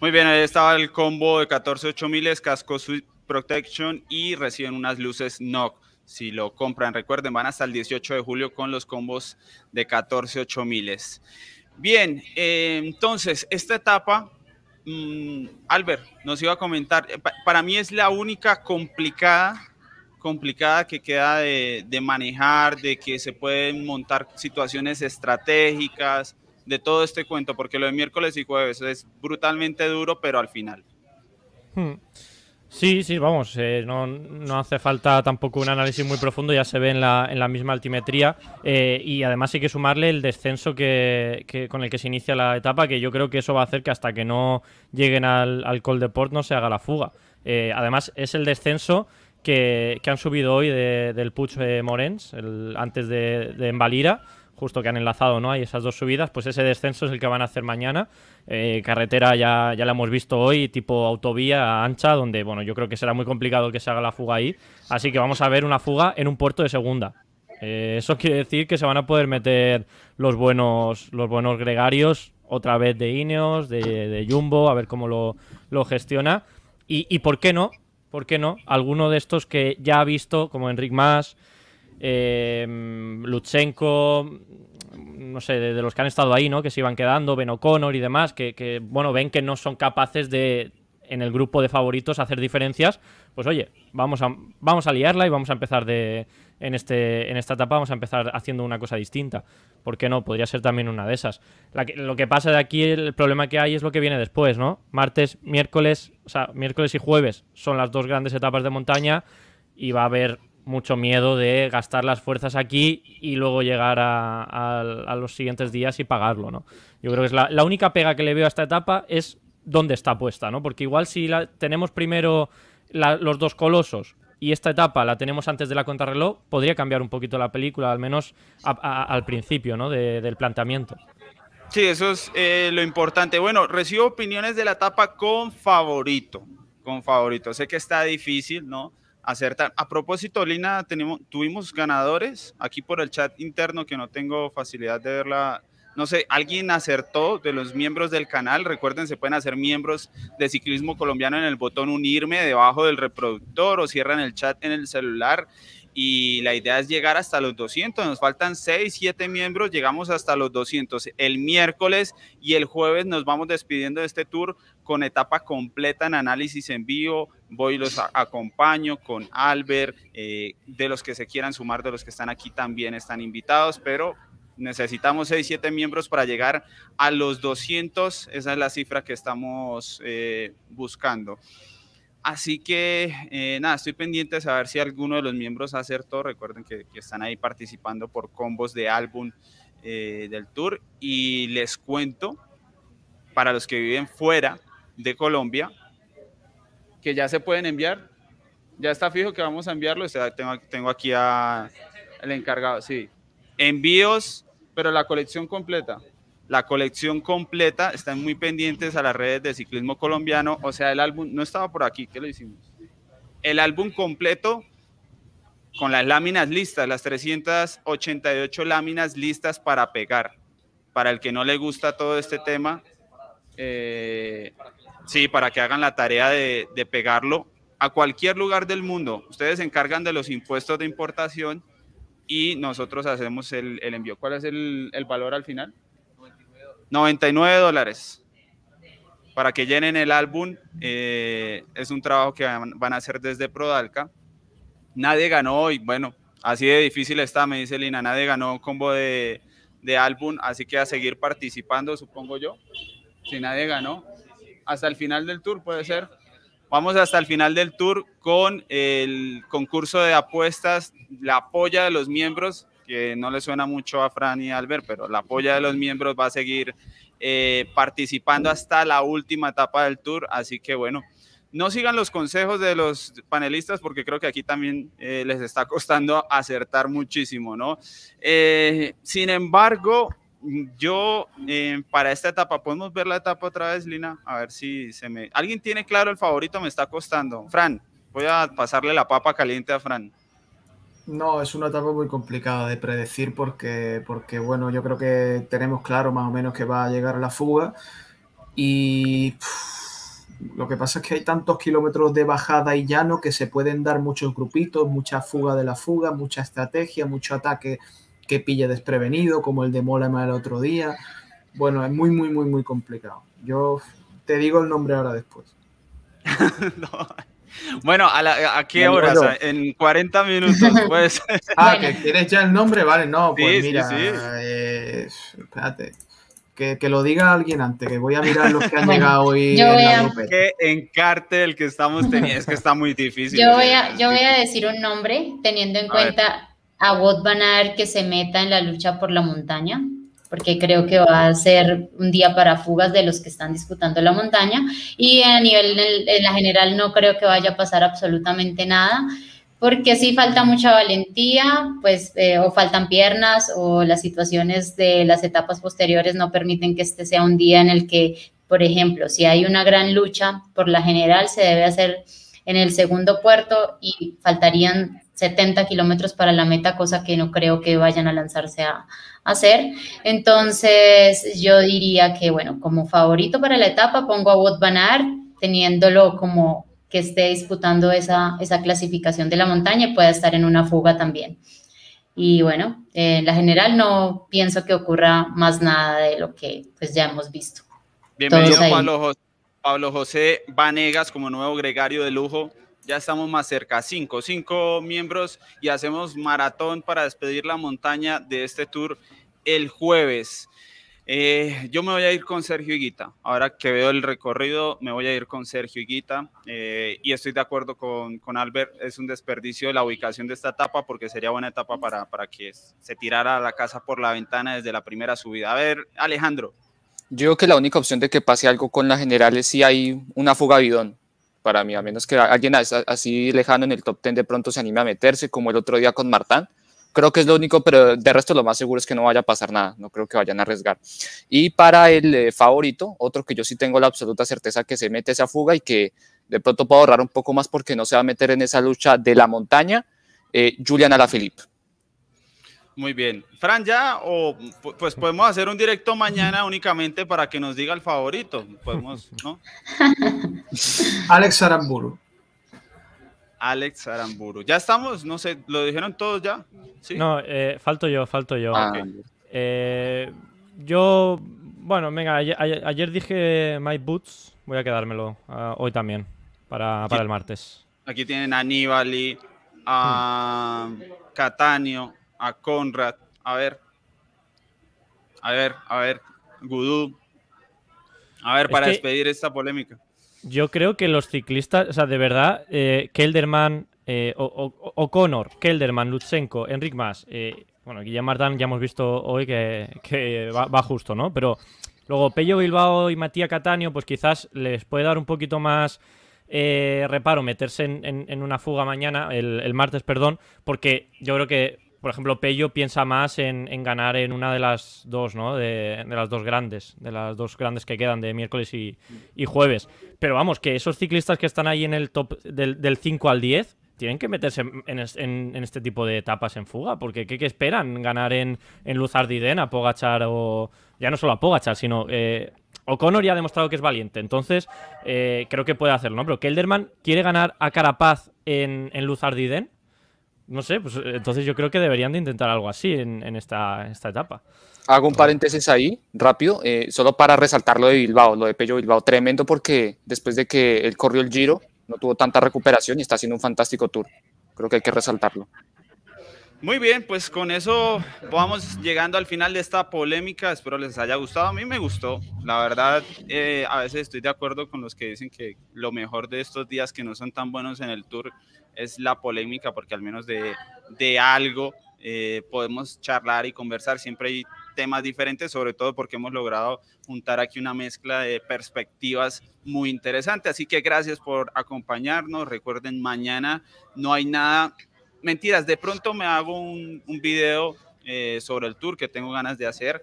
Muy bien, ahí estaba el combo de 14 miles, casco Sweet Protection y reciben unas luces NOC. Si lo compran, recuerden, van hasta el 18 de julio con los combos de 14 miles. Bien, eh, entonces, esta etapa, mmm, Albert nos iba a comentar, eh, para mí es la única complicada complicada que queda de, manejar, de que se pueden montar situaciones estratégicas, de todo este cuento, porque lo de miércoles y jueves es brutalmente duro, pero al final. Hmm. Sí, sí, vamos, eh, no, no, hace falta tampoco un análisis muy profundo, ya se ve en la, en la misma altimetría eh, y además hay que sumarle el descenso que, que, con el que se inicia la etapa, que yo creo que eso va a hacer que hasta que no lleguen al, al Col de Port no se haga la fuga. Eh, además es el descenso que, que han subido hoy de, del Puig Morens, el, antes de, de Embalira, justo que han enlazado, ¿no? Hay esas dos subidas, pues ese descenso es el que van a hacer mañana. Eh, carretera ya, ya la hemos visto hoy, tipo autovía ancha, donde, bueno, yo creo que será muy complicado que se haga la fuga ahí. Así que vamos a ver una fuga en un puerto de segunda. Eh, eso quiere decir que se van a poder meter los buenos, los buenos gregarios, otra vez de Ineos, de, de Jumbo, a ver cómo lo, lo gestiona. Y, y, por qué no, por qué no, alguno de estos que ya ha visto, como Enric Mas, eh, Lutsenko, no sé, de, los que han estado ahí, ¿no? Que se iban quedando, Ben O'Connor y demás, que, bueno, ven que no son capaces de, en el grupo de favoritos, hacer diferencias. Pues oye, vamos a, vamos a liarla y vamos a empezar de, en, este, en esta etapa, vamos a empezar haciendo una cosa distinta. ¿Por qué no? Podría ser también una de esas. Lo que pasa de aquí, el problema que hay es lo que viene después, ¿no? Martes, miércoles, o sea, miércoles y jueves son las dos grandes etapas de montaña y va a haber mucho miedo de gastar las fuerzas aquí y luego llegar a, a, los siguientes días y pagarlo, ¿no? Yo creo que es la, única pega que le veo a esta etapa es dónde está puesta, ¿no? Porque igual si la, tenemos primero los dos colosos y esta etapa la tenemos antes de la contrarreloj, podría cambiar un poquito la película, al menos al principio, ¿no? De, del planteamiento. Sí, eso es eh, lo importante. Bueno, recibo opiniones de la etapa con favorito, con favorito. Sé que está difícil, ¿no? Acertar. A propósito, Lina, tenemos, tuvimos ganadores aquí por el chat interno que no tengo facilidad de verla. No sé, alguien acertó de los miembros del canal. Recuerden, se pueden hacer miembros de ciclismo colombiano en el botón unirme debajo del reproductor o cierran el chat en el celular. Y la idea es llegar hasta los 200. Nos faltan 6, 7 miembros. Llegamos hasta los 200 el miércoles y el jueves nos vamos despidiendo de este tour con etapa completa en análisis en vivo. Voy los acompaño con Albert. Eh, de los que se quieran sumar, de los que están aquí también están invitados, pero necesitamos 6, 7 miembros para llegar a los 200. Esa es la cifra que estamos eh, buscando. Así que eh, nada, estoy pendiente de saber si alguno de los miembros acertó. Recuerden que, que están ahí participando por combos de álbum eh, del tour. Y les cuento, para los que viven fuera de Colombia, que ya se pueden enviar. Ya está fijo que vamos a enviarlo. Tengo, tengo aquí al encargado, sí. Envíos, pero la colección completa la colección completa, están muy pendientes a las redes de ciclismo colombiano, o sea, el álbum, no estaba por aquí, ¿qué lo hicimos? El álbum completo con las láminas listas, las 388 láminas listas para pegar. Para el que no le gusta todo este tema, eh, sí, para que hagan la tarea de, pegarlo a cualquier lugar del mundo. Ustedes se encargan de los impuestos de importación y nosotros hacemos el, envío. ¿Cuál es el, el valor al final? 99 dólares para que llenen el álbum. Eh, es un trabajo que van a hacer desde Prodalca. Nadie ganó y bueno, así de difícil está, me dice Lina, nadie ganó combo de, de álbum, así que a seguir participando, supongo yo, si nadie ganó, hasta el final del tour puede ser. Vamos hasta el final del tour con el concurso de apuestas, la polla de los miembros, que no le suena mucho a Fran y Albert, pero la polla de los miembros va a seguir eh, participando hasta la última etapa del tour, así que bueno, no sigan los consejos de los panelistas porque creo que aquí también eh, les está costando acertar muchísimo, ¿no? Eh, sin embargo, yo eh, para esta etapa, ¿podemos ver la etapa otra vez, Lina? A ver si se me... ¿Alguien tiene claro el favorito? Me está costando. Fran, voy a pasarle la papa caliente a Fran. No, es una etapa muy complicada de predecir porque, porque, bueno, yo creo que tenemos claro más o menos que va a llegar la fuga y... Lo que pasa es que hay tantos kilómetros de bajada y llano que se pueden dar muchos grupitos, mucha fuga de la fuga, mucha estrategia, mucho ataque que pille desprevenido, como el de Mola el otro día. Bueno, es muy, muy, muy, muy complicado. Yo te digo el nombre ahora después. Bueno, ¿a, qué horas? En 40 minutos, pues. ah, que quieres ya el nombre, vale, no, pues mira, eh, espérate que, lo diga alguien antes, que voy a mirar los que han llegado hoy. Yo voy a... Que encarte el que estamos teniendo, es que está muy difícil. Yo voy a, yo voy a decir un nombre, teniendo en cuenta a Wout Van Aert que se meta en la lucha por la montaña, porque creo que va a ser un día para fugas de los que están disputando la montaña, y a nivel en la general no creo que vaya a pasar absolutamente nada porque si falta mucha valentía, pues, eh, o faltan piernas, o las situaciones de las etapas posteriores no permiten que este sea un día en el que, por ejemplo, si hay una gran lucha, por la general se debe hacer en el segundo puerto y faltarían 70 kilómetros para la meta, cosa que no creo que vayan a lanzarse a, hacer. Entonces, yo diría que, bueno, como favorito para la etapa pongo a Wout Van Aert, teniéndolo como que esté disputando esa, esa clasificación de la montaña y pueda estar en una fuga también. Y bueno, en la general no pienso que ocurra más nada de lo que pues ya hemos visto. Bienvenido Pablo, Pablo, José Vanegas como nuevo gregario de lujo. Ya estamos más cerca, cinco, cinco miembros y hacemos maratón para despedir la montaña de este tour el jueves. Eh, yo me voy a ir con Sergio Higuita. Ahora que veo el recorrido, me voy a ir con Sergio Higuita. Eh, y estoy de acuerdo con, con, Albert. Es un desperdicio la ubicación de esta etapa porque sería buena etapa para, para que se tirara la casa por la ventana desde la primera subida. A ver, Alejandro. Yo creo que la única opción de que pase algo con la general es si hay una fuga bidón. Para mí, a menos que alguien así lejano en el top 10 de pronto se anime a meterse, como el otro día con Martán Creo que es lo único, pero de resto lo más seguro es que no vaya a pasar nada, no creo que vayan a arriesgar. Y para el eh, favorito, otro que yo sí tengo la absoluta certeza que se mete esa fuga y que de pronto puedo ahorrar un poco más porque no se va a meter en esa lucha de la montaña, eh, Julian Alaphilippe. Muy bien. Fran, ya, o pues podemos hacer un directo mañana únicamente para que nos diga el favorito. Podemos, ¿no? Alex Aramburu. Alex Aramburu. Ya estamos, no sé, ¿lo dijeron todos ya? ¿Sí? No, eh, falto yo, falto yo. Ah, eh, yo, bueno, venga, ayer, dije My Boots, voy a quedármelo ah, hoy también, para, el martes. Aquí tienen a Nibali, a hmm. Catanio, a Conrad, a ver, a ver, a ver, Gudú. A ver, para despedir esta polémica. Yo creo que los ciclistas, o sea, de verdad, eh, Kelderman, eh, O'Connor, Kelderman, Lutsenko, Enric Mas, eh, bueno, Guillem Martán ya hemos visto hoy que, va, justo, ¿no? Pero luego Pello Bilbao y Matías Catanio, pues quizás les puede dar un poquito más eh, reparo meterse en, una fuga mañana, el martes, perdón, porque yo creo que por ejemplo, Pello piensa más en, ganar en una de las dos, ¿no? De, las dos grandes, de las dos grandes que quedan de miércoles y, jueves. Pero vamos, que esos ciclistas que están ahí en el top del, 5 al 10 tienen que meterse en, este tipo de etapas en fuga, porque ¿qué, esperan? ¿Ganar en, en Luzardiden a Pogachar o... Ya no solo a Pogachar, sino... Eh, O'Connor ya ha demostrado que es valiente, entonces eh, creo que puede hacerlo, ¿no? Pero Kelderman quiere ganar a Carapaz en, en Luzardiden no sé, pues entonces yo creo que deberían de intentar algo así en, esta, esta, etapa. Hago un paréntesis ahí, rápido, eh, solo para resaltar lo de Bilbao, lo de Pello Bilbao, tremendo porque después de que él corrió el Giro, no tuvo tanta recuperación y está haciendo un fantástico tour. Creo que hay que resaltarlo. Muy bien, pues con eso vamos llegando al final de esta polémica. Espero les haya gustado. A mí me gustó. La verdad, eh, a veces estoy de acuerdo con los que dicen que lo mejor de estos días que no son tan buenos en el tour es la polémica, porque al menos de, de algo eh, podemos charlar y conversar. Siempre hay temas diferentes, sobre todo porque hemos logrado juntar aquí una mezcla de perspectivas muy interesante. Así que gracias por acompañarnos. Recuerden, mañana no hay nada mentiras, de pronto me hago un, un video eh, sobre el tour que tengo ganas de hacer.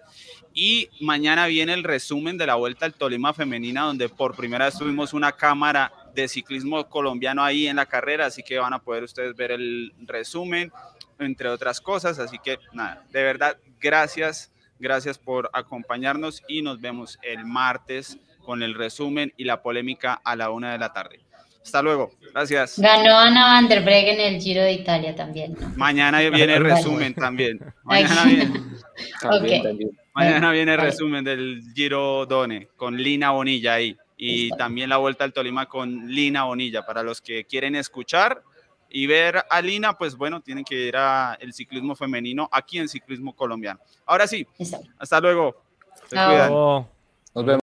Y mañana viene el resumen de la Vuelta al Tolima Femenina, donde por primera vez tuvimos una cámara de ciclismo colombiano ahí en la carrera, así que van a poder ustedes ver el resumen, entre otras cosas. Así que nada, de verdad, gracias, gracias por acompañarnos y nos vemos el martes con el resumen y la polémica a la una de la tarde. Hasta luego. Gracias. Ganó Ana Van der Breggen en el Giro de Italia también. ¿no? Mañana viene el resumen también. Mañana viene, También, mañana viene el resumen del Giro Done con Lina Bonilla ahí. Y Listo. también la vuelta al Tolima con Lina Bonilla. Para los que quieren escuchar y ver a Lina, pues bueno, tienen que ir a el ciclismo femenino aquí en Ciclismo Colombiano. Ahora sí, hasta luego. Se Chao. cuidan. Luego- Nos vemos.